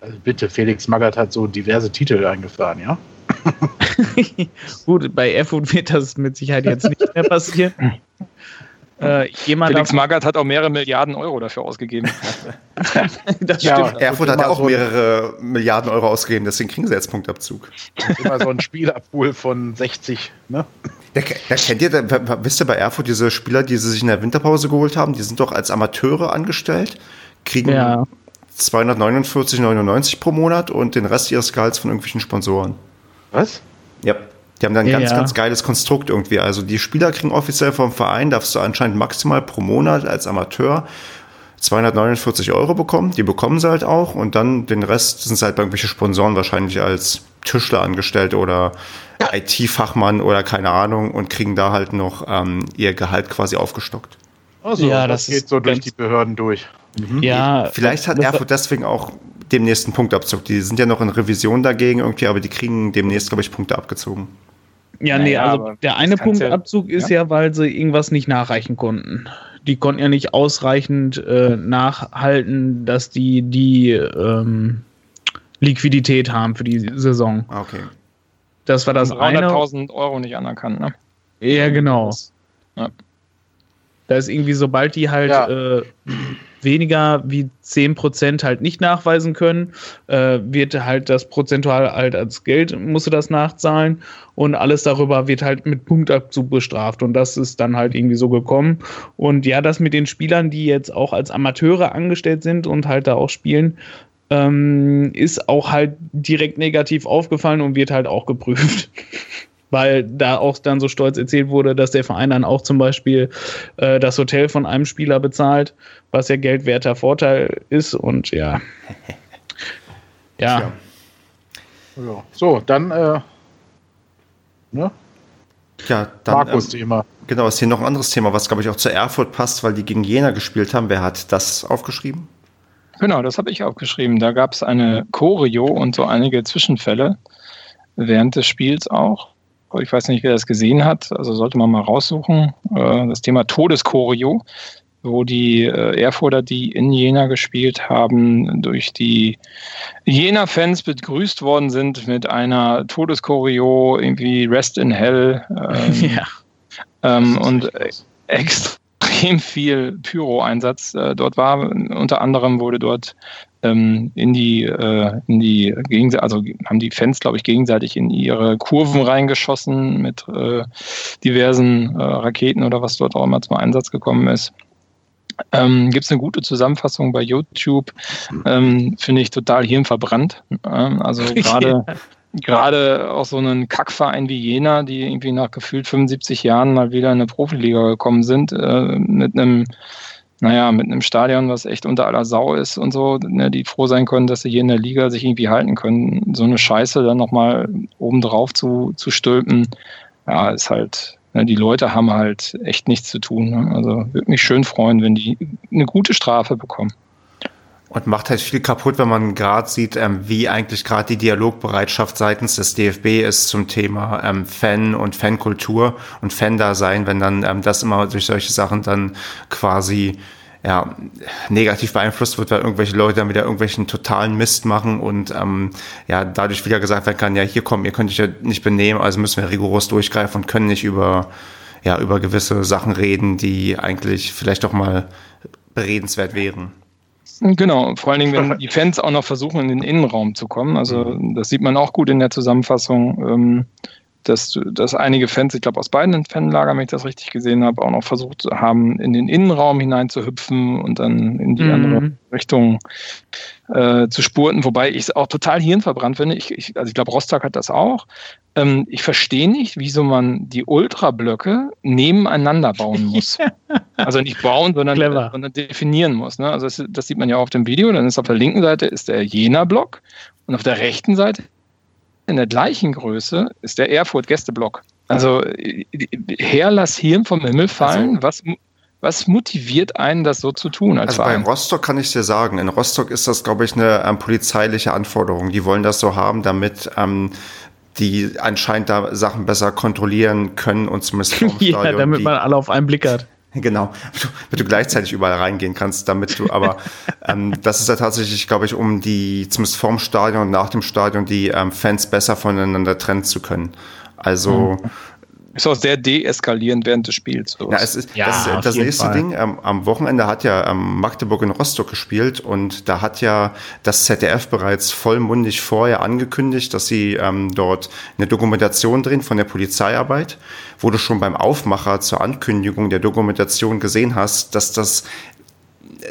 Also bitte, Felix Magath hat so diverse Titel eingefahren, ja? Gut, bei Erfurt wird das mit Sicherheit jetzt nicht mehr passieren. Äh, Felix Magath hat auch mehrere Milliarden Euro dafür ausgegeben. das ja, stimmt. Erfurt hat auch so mehrere Milliarden Euro ausgegeben, deswegen kriegen sie jetzt Punktabzug. Immer so ein Spielerpool von 60, ne? Da, da kennt ihr, da, wisst ihr bei Erfurt diese Spieler, die sie sich in der Winterpause geholt haben, die sind doch als Amateure angestellt, kriegen ja. 249,99 pro Monat und den Rest ihres Gehalts von irgendwelchen Sponsoren. Was? Ja. Die haben dann ein ja, ganz, ja. ganz geiles Konstrukt irgendwie. Also die Spieler kriegen offiziell vom Verein, darfst du anscheinend maximal pro Monat als Amateur 249 Euro bekommen. Die bekommen sie halt auch und dann den Rest sind sie halt bei irgendwelchen Sponsoren wahrscheinlich als Tischler angestellt oder IT-Fachmann oder keine Ahnung und kriegen da halt noch ähm, ihr Gehalt quasi aufgestockt. Also, ja, das, das geht so durch die Behörden durch. Mhm. Ja, vielleicht hat Erfurt deswegen auch demnächst einen Punktabzug. Die sind ja noch in Revision dagegen irgendwie, aber die kriegen demnächst, glaube ich, Punkte abgezogen. Ja, nee, naja, also der eine Punktabzug ja, ist ja, weil sie irgendwas nicht nachreichen konnten. Die konnten ja nicht ausreichend äh, nachhalten, dass die die ähm, Liquidität haben für die Saison. Ah, okay. Das war das 300.000 Euro nicht anerkannt, ne? Ja, genau. Ja. Da ist irgendwie, sobald die halt ja. äh, weniger wie 10% halt nicht nachweisen können, äh, wird halt das prozentual halt als Geld, musst du das nachzahlen und alles darüber wird halt mit Punktabzug bestraft und das ist dann halt irgendwie so gekommen. Und ja, das mit den Spielern, die jetzt auch als Amateure angestellt sind und halt da auch spielen, ähm, ist auch halt direkt negativ aufgefallen und wird halt auch geprüft. weil da auch dann so stolz erzählt wurde, dass der Verein dann auch zum Beispiel äh, das Hotel von einem Spieler bezahlt, was ja geldwerter Vorteil ist und ja. ja. ja. So, dann äh, ne? Ja, dann, Markus-Thema. Ähm, genau, ist hier noch ein anderes Thema, was glaube ich auch zu Erfurt passt, weil die gegen Jena gespielt haben. Wer hat das aufgeschrieben? Genau, das habe ich aufgeschrieben. Da gab es eine Choreo und so einige Zwischenfälle während des Spiels auch. Ich weiß nicht, wer das gesehen hat, also sollte man mal raussuchen. Äh, das Thema Todeschoreo, wo die äh, Erfurter, die in Jena gespielt haben, durch die Jena-Fans begrüßt worden sind mit einer Todeschoreo, irgendwie Rest in Hell. Ähm, ja. Ähm, und extrem viel Pyro-Einsatz äh, dort war. Unter anderem wurde dort ähm, in die, äh, in die Gegenseite, also haben die Fans, glaube ich, gegenseitig in ihre Kurven reingeschossen mit äh, diversen äh, Raketen oder was dort auch immer zum Einsatz gekommen ist. Ähm, Gibt es eine gute Zusammenfassung bei YouTube, ähm, finde ich total hirnverbrannt. Ähm, also gerade gerade auch so einen Kackverein wie Jena, die irgendwie nach gefühlt 75 Jahren mal wieder in eine Profiliga gekommen sind, äh, mit einem naja, mit einem Stadion, was echt unter aller Sau ist und so, ne, die froh sein können, dass sie hier in der Liga sich irgendwie halten können. So eine Scheiße dann nochmal obendrauf zu, zu stülpen, ja, ist halt, ne, die Leute haben halt echt nichts zu tun. Ne? Also würde mich schön freuen, wenn die eine gute Strafe bekommen. Und macht halt viel kaputt, wenn man gerade sieht, ähm, wie eigentlich gerade die Dialogbereitschaft seitens des DFB ist zum Thema ähm, Fan und Fankultur und Fan-Dasein, wenn dann ähm, das immer durch solche Sachen dann quasi ja, negativ beeinflusst wird, weil irgendwelche Leute dann wieder irgendwelchen totalen Mist machen und ähm, ja, dadurch wieder gesagt werden kann, ja, hier kommen, ihr könnt euch ja nicht benehmen, also müssen wir rigoros durchgreifen und können nicht über, ja, über gewisse Sachen reden, die eigentlich vielleicht doch mal beredenswert wären. Genau, vor allen Dingen, wenn die Fans auch noch versuchen, in den Innenraum zu kommen. Also das sieht man auch gut in der Zusammenfassung, ähm, dass, dass einige Fans, ich glaube aus beiden Fanlagern, wenn ich das richtig gesehen habe, auch noch versucht haben, in den Innenraum hinein zu hüpfen und dann in die mhm. andere Richtung äh, zu spurten, wobei ich es auch total hirnverbrannt finde. Ich, ich, also ich glaube, Rostock hat das auch. Ähm, ich verstehe nicht, wieso man die Ultrablöcke nebeneinander bauen muss. also nicht bauen, sondern, sondern definieren muss. Ne? Also das, das, sieht man ja auch auf dem Video. Dann ist auf der linken Seite ist der Jena-Block und auf der rechten Seite in der gleichen Größe ist der Erfurt-Gästeblock. Also äh, her, lass Hirn vom Himmel fallen. Also, was, was motiviert einen, das so zu tun? Als also Verein? bei Rostock kann ich dir sagen, in Rostock ist das, glaube ich, eine ähm, polizeiliche Anforderung. Die wollen das so haben, damit ähm, die anscheinend da Sachen besser kontrollieren können und zumindest Ja, damit man alle auf einen Blick hat. Genau, damit du gleichzeitig überall reingehen kannst, damit du, aber ähm, das ist ja tatsächlich, glaube ich, um die, zumindest vorm Stadion und nach dem Stadion, die ähm, Fans besser voneinander trennen zu können. Also mhm. Ist auch sehr deeskalierend während des Spiels. Ja, es ist, ja, das, ist das nächste Fall. Ding. Ähm, am Wochenende hat ja ähm, Magdeburg in Rostock gespielt und da hat ja das ZDF bereits vollmundig vorher angekündigt, dass sie ähm, dort eine Dokumentation drehen von der Polizeiarbeit, wo du schon beim Aufmacher zur Ankündigung der Dokumentation gesehen hast, dass das,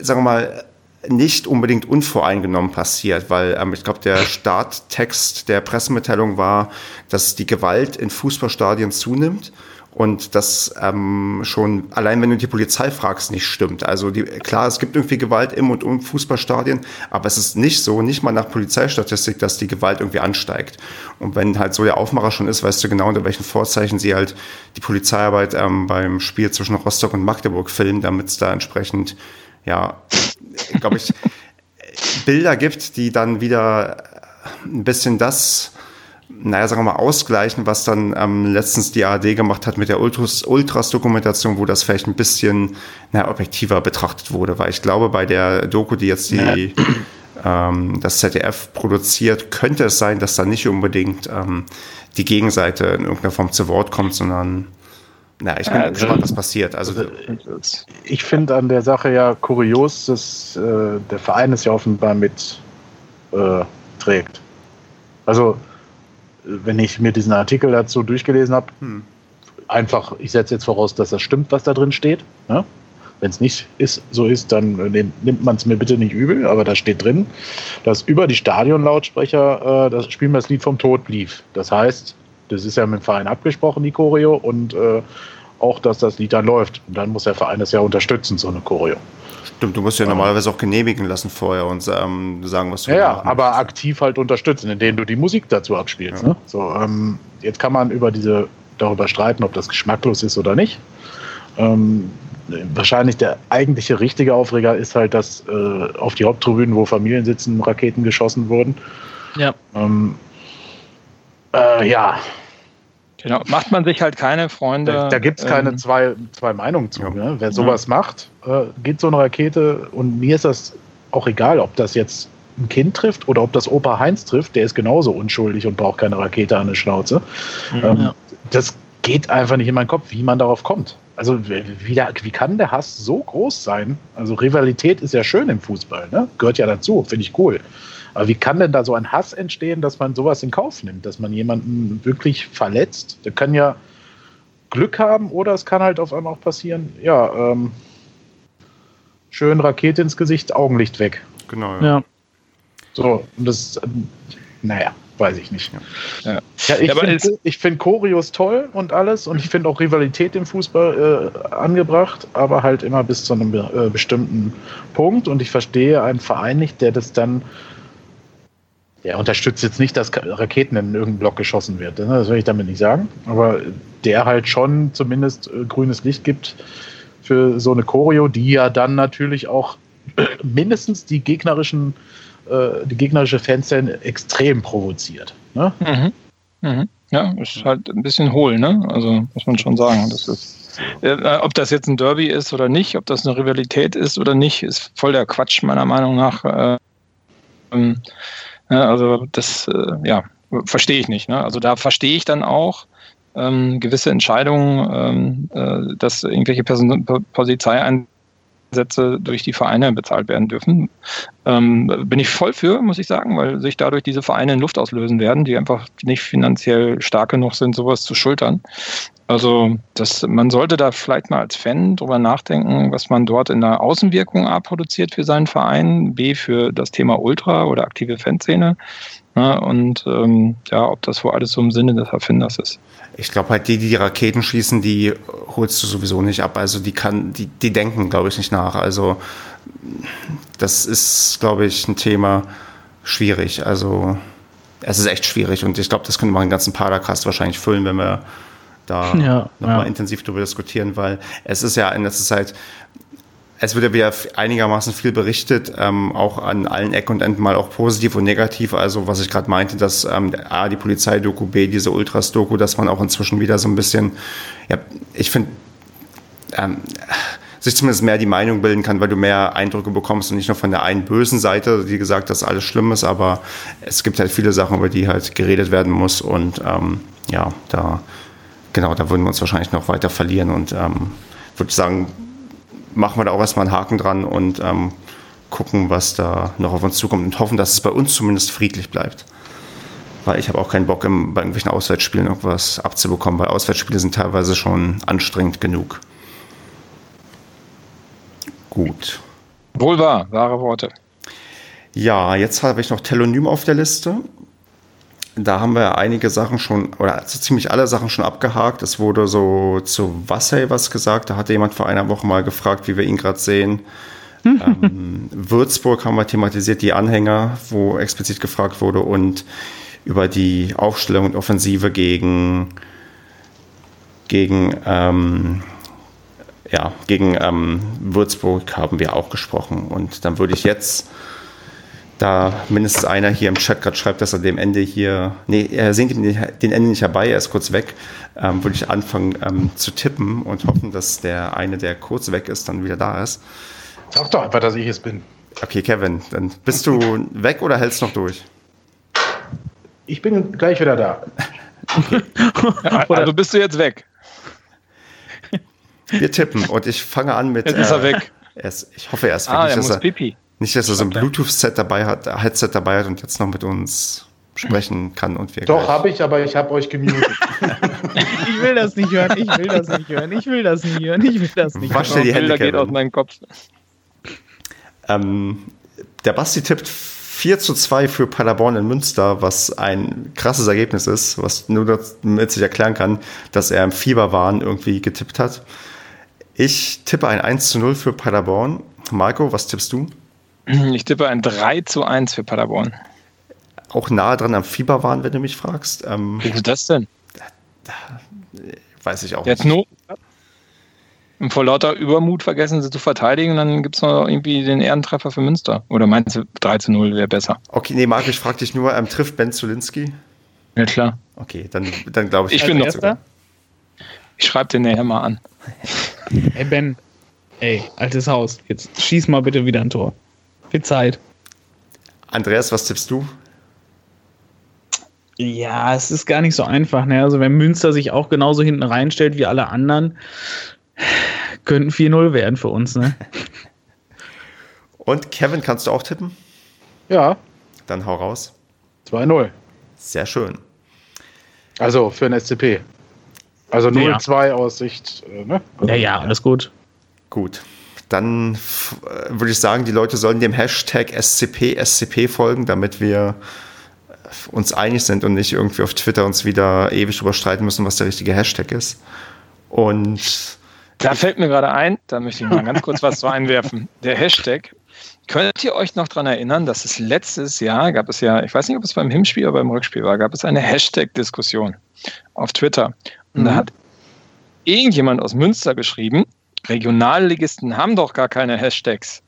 sagen wir mal, nicht unbedingt unvoreingenommen passiert, weil ähm, ich glaube, der Starttext der Pressemitteilung war, dass die Gewalt in Fußballstadien zunimmt und das ähm, schon allein wenn du die Polizei fragst nicht stimmt. Also die, klar, es gibt irgendwie Gewalt im und um Fußballstadien, aber es ist nicht so, nicht mal nach Polizeistatistik, dass die Gewalt irgendwie ansteigt. Und wenn halt so der Aufmacher schon ist, weißt du genau unter welchen Vorzeichen sie halt die Polizeiarbeit ähm, beim Spiel zwischen Rostock und Magdeburg filmen, damit es da entsprechend ja glaube ich, Bilder gibt, die dann wieder ein bisschen das, naja, sagen wir mal, ausgleichen, was dann ähm, letztens die ARD gemacht hat mit der Ultras-Dokumentation, wo das vielleicht ein bisschen naja, objektiver betrachtet wurde. Weil ich glaube, bei der Doku, die jetzt die, ähm, das ZDF produziert, könnte es sein, dass da nicht unbedingt ähm, die Gegenseite in irgendeiner Form zu Wort kommt, sondern na, ich bin äh, gespannt, was passiert. Also, also ich finde an der Sache ja kurios, dass äh, der Verein es ja offenbar mit äh, trägt. Also, wenn ich mir diesen Artikel dazu durchgelesen habe, hm. einfach, ich setze jetzt voraus, dass das stimmt, was da drin steht. Ne? Wenn es nicht ist, so ist, dann äh, nimmt man es mir bitte nicht übel, aber da steht drin, dass über die Stadionlautsprecher äh, das Spielen das Lied vom Tod lief. Das heißt, das ist ja mit dem Verein abgesprochen, die Choreo, und äh, auch, dass das Lied dann läuft. Und dann muss der Verein das ja unterstützen, so eine Choreo. Stimmt, du musst ja normalerweise auch genehmigen lassen vorher und ähm, sagen, was du Ja, ja aber aktiv halt unterstützen, indem du die Musik dazu abspielst. Ja. Ne? So, ähm, jetzt kann man über diese, darüber streiten, ob das geschmacklos ist oder nicht. Ähm, wahrscheinlich der eigentliche richtige Aufreger ist halt, dass äh, auf die Haupttribünen, wo Familien sitzen, Raketen geschossen wurden. Ja. Ähm, äh, ja, Genau, macht man sich halt keine Freunde. Da, da gibt es keine ähm, zwei, zwei Meinungen zu. Ja. Ne? Wer sowas ja. macht, äh, geht so eine Rakete und mir ist das auch egal, ob das jetzt ein Kind trifft oder ob das Opa Heinz trifft, der ist genauso unschuldig und braucht keine Rakete an der Schnauze. Mhm. Ähm, das geht einfach nicht in meinen Kopf, wie man darauf kommt. Also wie, da, wie kann der Hass so groß sein? Also Rivalität ist ja schön im Fußball, ne? gehört ja dazu, finde ich cool. Aber wie kann denn da so ein Hass entstehen, dass man sowas in Kauf nimmt, dass man jemanden wirklich verletzt? Der kann ja Glück haben oder es kann halt auf einmal auch passieren, ja, ähm, schön Rakete ins Gesicht, Augenlicht weg. Genau. Ja. ja. So, und das, naja, weiß ich nicht. Ja. Ja, ich ja, finde find Choreos toll und alles und ich finde auch Rivalität im Fußball äh, angebracht, aber halt immer bis zu einem äh, bestimmten Punkt und ich verstehe einen Verein nicht, der das dann der unterstützt jetzt nicht, dass Raketen in irgendeinen Block geschossen wird. Ne? Das will ich damit nicht sagen. Aber der halt schon zumindest äh, grünes Licht gibt für so eine Choreo, die ja dann natürlich auch mindestens die gegnerischen, äh, die gegnerische Fanszene extrem provoziert. Ne? Mhm. Mhm. Ja, ist halt ein bisschen hohl, ne? Also muss man schon sagen. Das ist, äh, ob das jetzt ein Derby ist oder nicht, ob das eine Rivalität ist oder nicht, ist voll der Quatsch meiner Meinung nach. Äh, ähm, also das, äh, ja, verstehe ich nicht. Ne? Also da verstehe ich dann auch ähm, gewisse Entscheidungen, ähm, äh, dass irgendwelche Person Polizeieinsätze durch die Vereine bezahlt werden dürfen. Ähm, bin ich voll für, muss ich sagen, weil sich dadurch diese Vereine in Luft auslösen werden, die einfach nicht finanziell stark genug sind, sowas zu schultern. Also das, man sollte da vielleicht mal als Fan drüber nachdenken, was man dort in der Außenwirkung A produziert für seinen Verein, B für das Thema Ultra oder aktive Fanszene. Ja, und ähm, ja, ob das wohl alles so im Sinne des Erfinders ist. Ich glaube halt, die, die die Raketen schießen, die holst du sowieso nicht ab. Also die kann, die, die denken, glaube ich, nicht nach. Also das ist, glaube ich, ein Thema schwierig. Also es ist echt schwierig und ich glaube, das könnte man einen ganzen Padercast wahrscheinlich füllen, wenn wir da ja, nochmal ja. intensiv darüber diskutieren, weil es ist ja in letzter Zeit, es wird ja wieder einigermaßen viel berichtet, ähm, auch an allen Ecken und Enden mal auch positiv und negativ. Also was ich gerade meinte, dass ähm, A, die Polizeidoku, B, diese Ultras-Doku, dass man auch inzwischen wieder so ein bisschen, ja, ich finde, ähm, sich zumindest mehr die Meinung bilden kann, weil du mehr Eindrücke bekommst und nicht nur von der einen bösen Seite, die gesagt, dass alles schlimm ist, aber es gibt halt viele Sachen, über die halt geredet werden muss und ähm, ja, da genau, da würden wir uns wahrscheinlich noch weiter verlieren und ähm, würde sagen, machen wir da auch erstmal einen Haken dran und ähm, gucken, was da noch auf uns zukommt und hoffen, dass es bei uns zumindest friedlich bleibt. Weil ich habe auch keinen Bock, im, bei irgendwelchen Auswärtsspielen irgendwas abzubekommen, weil Auswärtsspiele sind teilweise schon anstrengend genug. Gut. Wohl wahr, wahre Worte. Ja, jetzt habe ich noch Telonym auf der Liste. Da haben wir einige Sachen schon, oder also ziemlich alle Sachen schon abgehakt. Es wurde so zu Wassey was gesagt. Da hatte jemand vor einer Woche mal gefragt, wie wir ihn gerade sehen. ähm, Würzburg haben wir thematisiert, die Anhänger, wo explizit gefragt wurde. Und über die Aufstellung und Offensive gegen, gegen, ähm, ja, gegen ähm, Würzburg haben wir auch gesprochen. Und dann würde ich jetzt, da mindestens einer hier im Chat gerade schreibt, dass er dem Ende hier, nee, er sehnt den Ende nicht herbei, er ist kurz weg, ähm, würde ich anfangen ähm, zu tippen und hoffen, dass der eine, der kurz weg ist, dann wieder da ist. Sag doch einfach, dass ich es bin. Okay, Kevin, dann bist du weg oder hältst noch durch? Ich bin gleich wieder da. also bist du jetzt weg. Wir tippen und ich fange an mit. Jetzt ist er äh, weg. Er ist, ich hoffe, er ist weg. Ah, nicht, er muss er, pipi. Nicht, dass er so ein Bluetooth-Set dabei hat, Headset dabei hat und jetzt noch mit uns sprechen kann und wir. Doch, habe ich, aber ich habe euch gemutet. ich will das nicht hören, ich will das nicht hören, ich will das nicht hören, ich will das nicht Wasch dir die Hände, geht aus meinem Kopf. Ähm, der Basti tippt 4 zu 2 für Paderborn in Münster, was ein krasses Ergebnis ist, was nur damit sich erklären kann, dass er im Fieberwahn irgendwie getippt hat. Ich tippe ein 1 zu 0 für Paderborn. Marco, was tippst du? Ich tippe ein 3 zu 1 für Paderborn. Auch nahe dran am Fieberwahn, wenn du mich fragst. Ähm, Wie ist das denn? Weiß ich auch Jetzt nicht. Not und vor lauter Übermut vergessen sie zu verteidigen und dann gibt es noch irgendwie den Ehrentreffer für Münster. Oder meinst du 3 zu 0 wäre besser? Okay, nee, Marc, ich frage dich nur, ähm, trifft Ben Zulinski? Ja, klar. Okay, dann, dann glaube ich. Ich bin noch. Sogar. Ich schreibe den nachher mal an. Hey Ben, ey, altes Haus, jetzt schieß mal bitte wieder ein Tor. Viel Zeit. Andreas, was tippst du? Ja, es ist gar nicht so einfach. Ne? Also wenn Münster sich auch genauso hinten reinstellt wie alle anderen, könnten 4-0 werden für uns, ne? Und Kevin, kannst du auch tippen? Ja. Dann hau raus. 2-0. Sehr schön. Also für ein SCP. Also 0-2 ja. aus Sicht, äh, ne? Also, ja, ja, alles gut. Gut. Dann äh, würde ich sagen, die Leute sollen dem Hashtag SCP, SCP folgen, damit wir uns einig sind und nicht irgendwie auf Twitter uns wieder ewig drüber streiten müssen, was der richtige Hashtag ist. Und da fällt mir gerade ein, da möchte ich mal ganz kurz was zu einwerfen. Der Hashtag. Könnt ihr euch noch daran erinnern, dass es letztes Jahr gab es ja, ich weiß nicht, ob es beim Hinspiel oder beim Rückspiel war, gab es eine Hashtag-Diskussion auf Twitter. Und mhm. da hat irgendjemand aus Münster geschrieben, Regionalligisten haben doch gar keine Hashtags.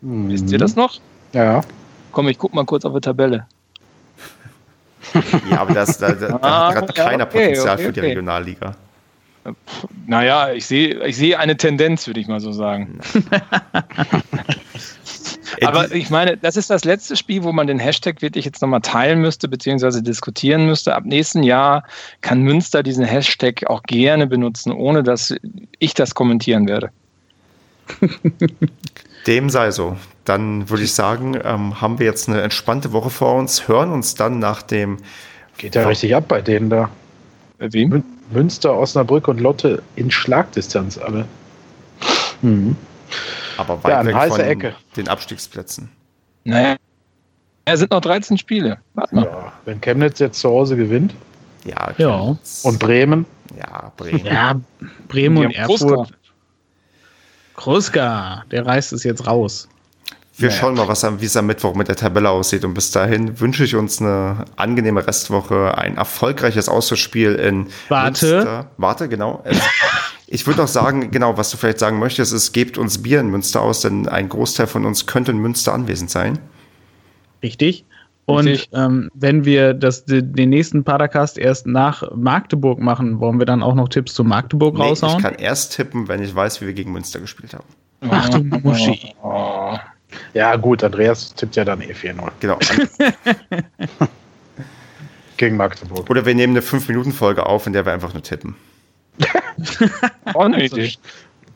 Mhm. Wisst ihr das noch? Ja. Komm, ich guck mal kurz auf die Tabelle. Ja, aber das, da, da, da hat gerade ah, keiner okay, Potenzial okay, für die Regionalliga. Naja, ich sehe ich sehe eine Tendenz, würde ich mal so sagen. Aber ich meine, das ist das letzte Spiel, wo man den Hashtag wirklich jetzt nochmal teilen müsste, beziehungsweise diskutieren müsste. Ab nächsten Jahr kann Münster diesen Hashtag auch gerne benutzen, ohne dass ich das kommentieren werde. Dem sei so. Dann würde ich sagen, ähm, haben wir jetzt eine entspannte Woche vor uns, hören uns dann nach dem. Geht ja richtig ab bei denen da. Bei wem? Münster, Osnabrück und Lotte in Schlagdistanz alle. Mhm. Aber weit ja, weg heiße von Ecke. den Abstiegsplätzen. Naja, es sind noch 13 Spiele. Warte mal. Ja, wenn Chemnitz jetzt zu Hause gewinnt. Ja, ja. Und Bremen. Ja, Bremen. Ja, Bremen und Erfurt. Kruska, der reißt es jetzt raus. Wir naja. schauen mal, was wie es am Mittwoch mit der Tabelle aussieht. Und bis dahin wünsche ich uns eine angenehme Restwoche, ein erfolgreiches Auswärtsspiel in Warte. Münster. Warte, genau. Ich würde auch sagen, genau, was du vielleicht sagen möchtest, ist, gebt uns Bier in Münster aus, denn ein Großteil von uns könnte in Münster anwesend sein. Richtig. Und ähm, wenn wir das, den nächsten Padercast erst nach Magdeburg machen, wollen wir dann auch noch Tipps zu Magdeburg nee, raushauen? Ich kann erst tippen, wenn ich weiß, wie wir gegen Münster gespielt haben. Ach du Muschi. Ja, gut, Andreas tippt ja dann eh 4-0. Genau. Gegen Magdeburg. Oder wir nehmen eine 5-Minuten-Folge auf, in der wir einfach nur tippen. Auch eine Idee.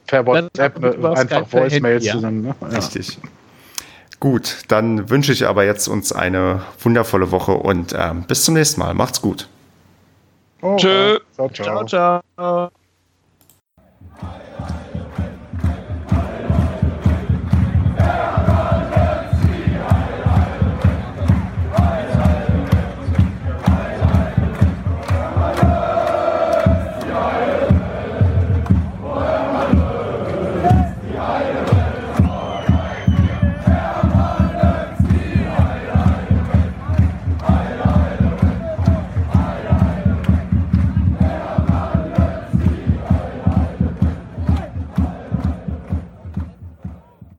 Per WhatsApp einfach Voicemails ja. zusammen. Ne? Ja. Richtig. Gut, dann wünsche ich aber jetzt uns eine wundervolle Woche und ähm, bis zum nächsten Mal. Macht's gut. Oh, Tschö. Ciao, ciao. Ciao, ciao.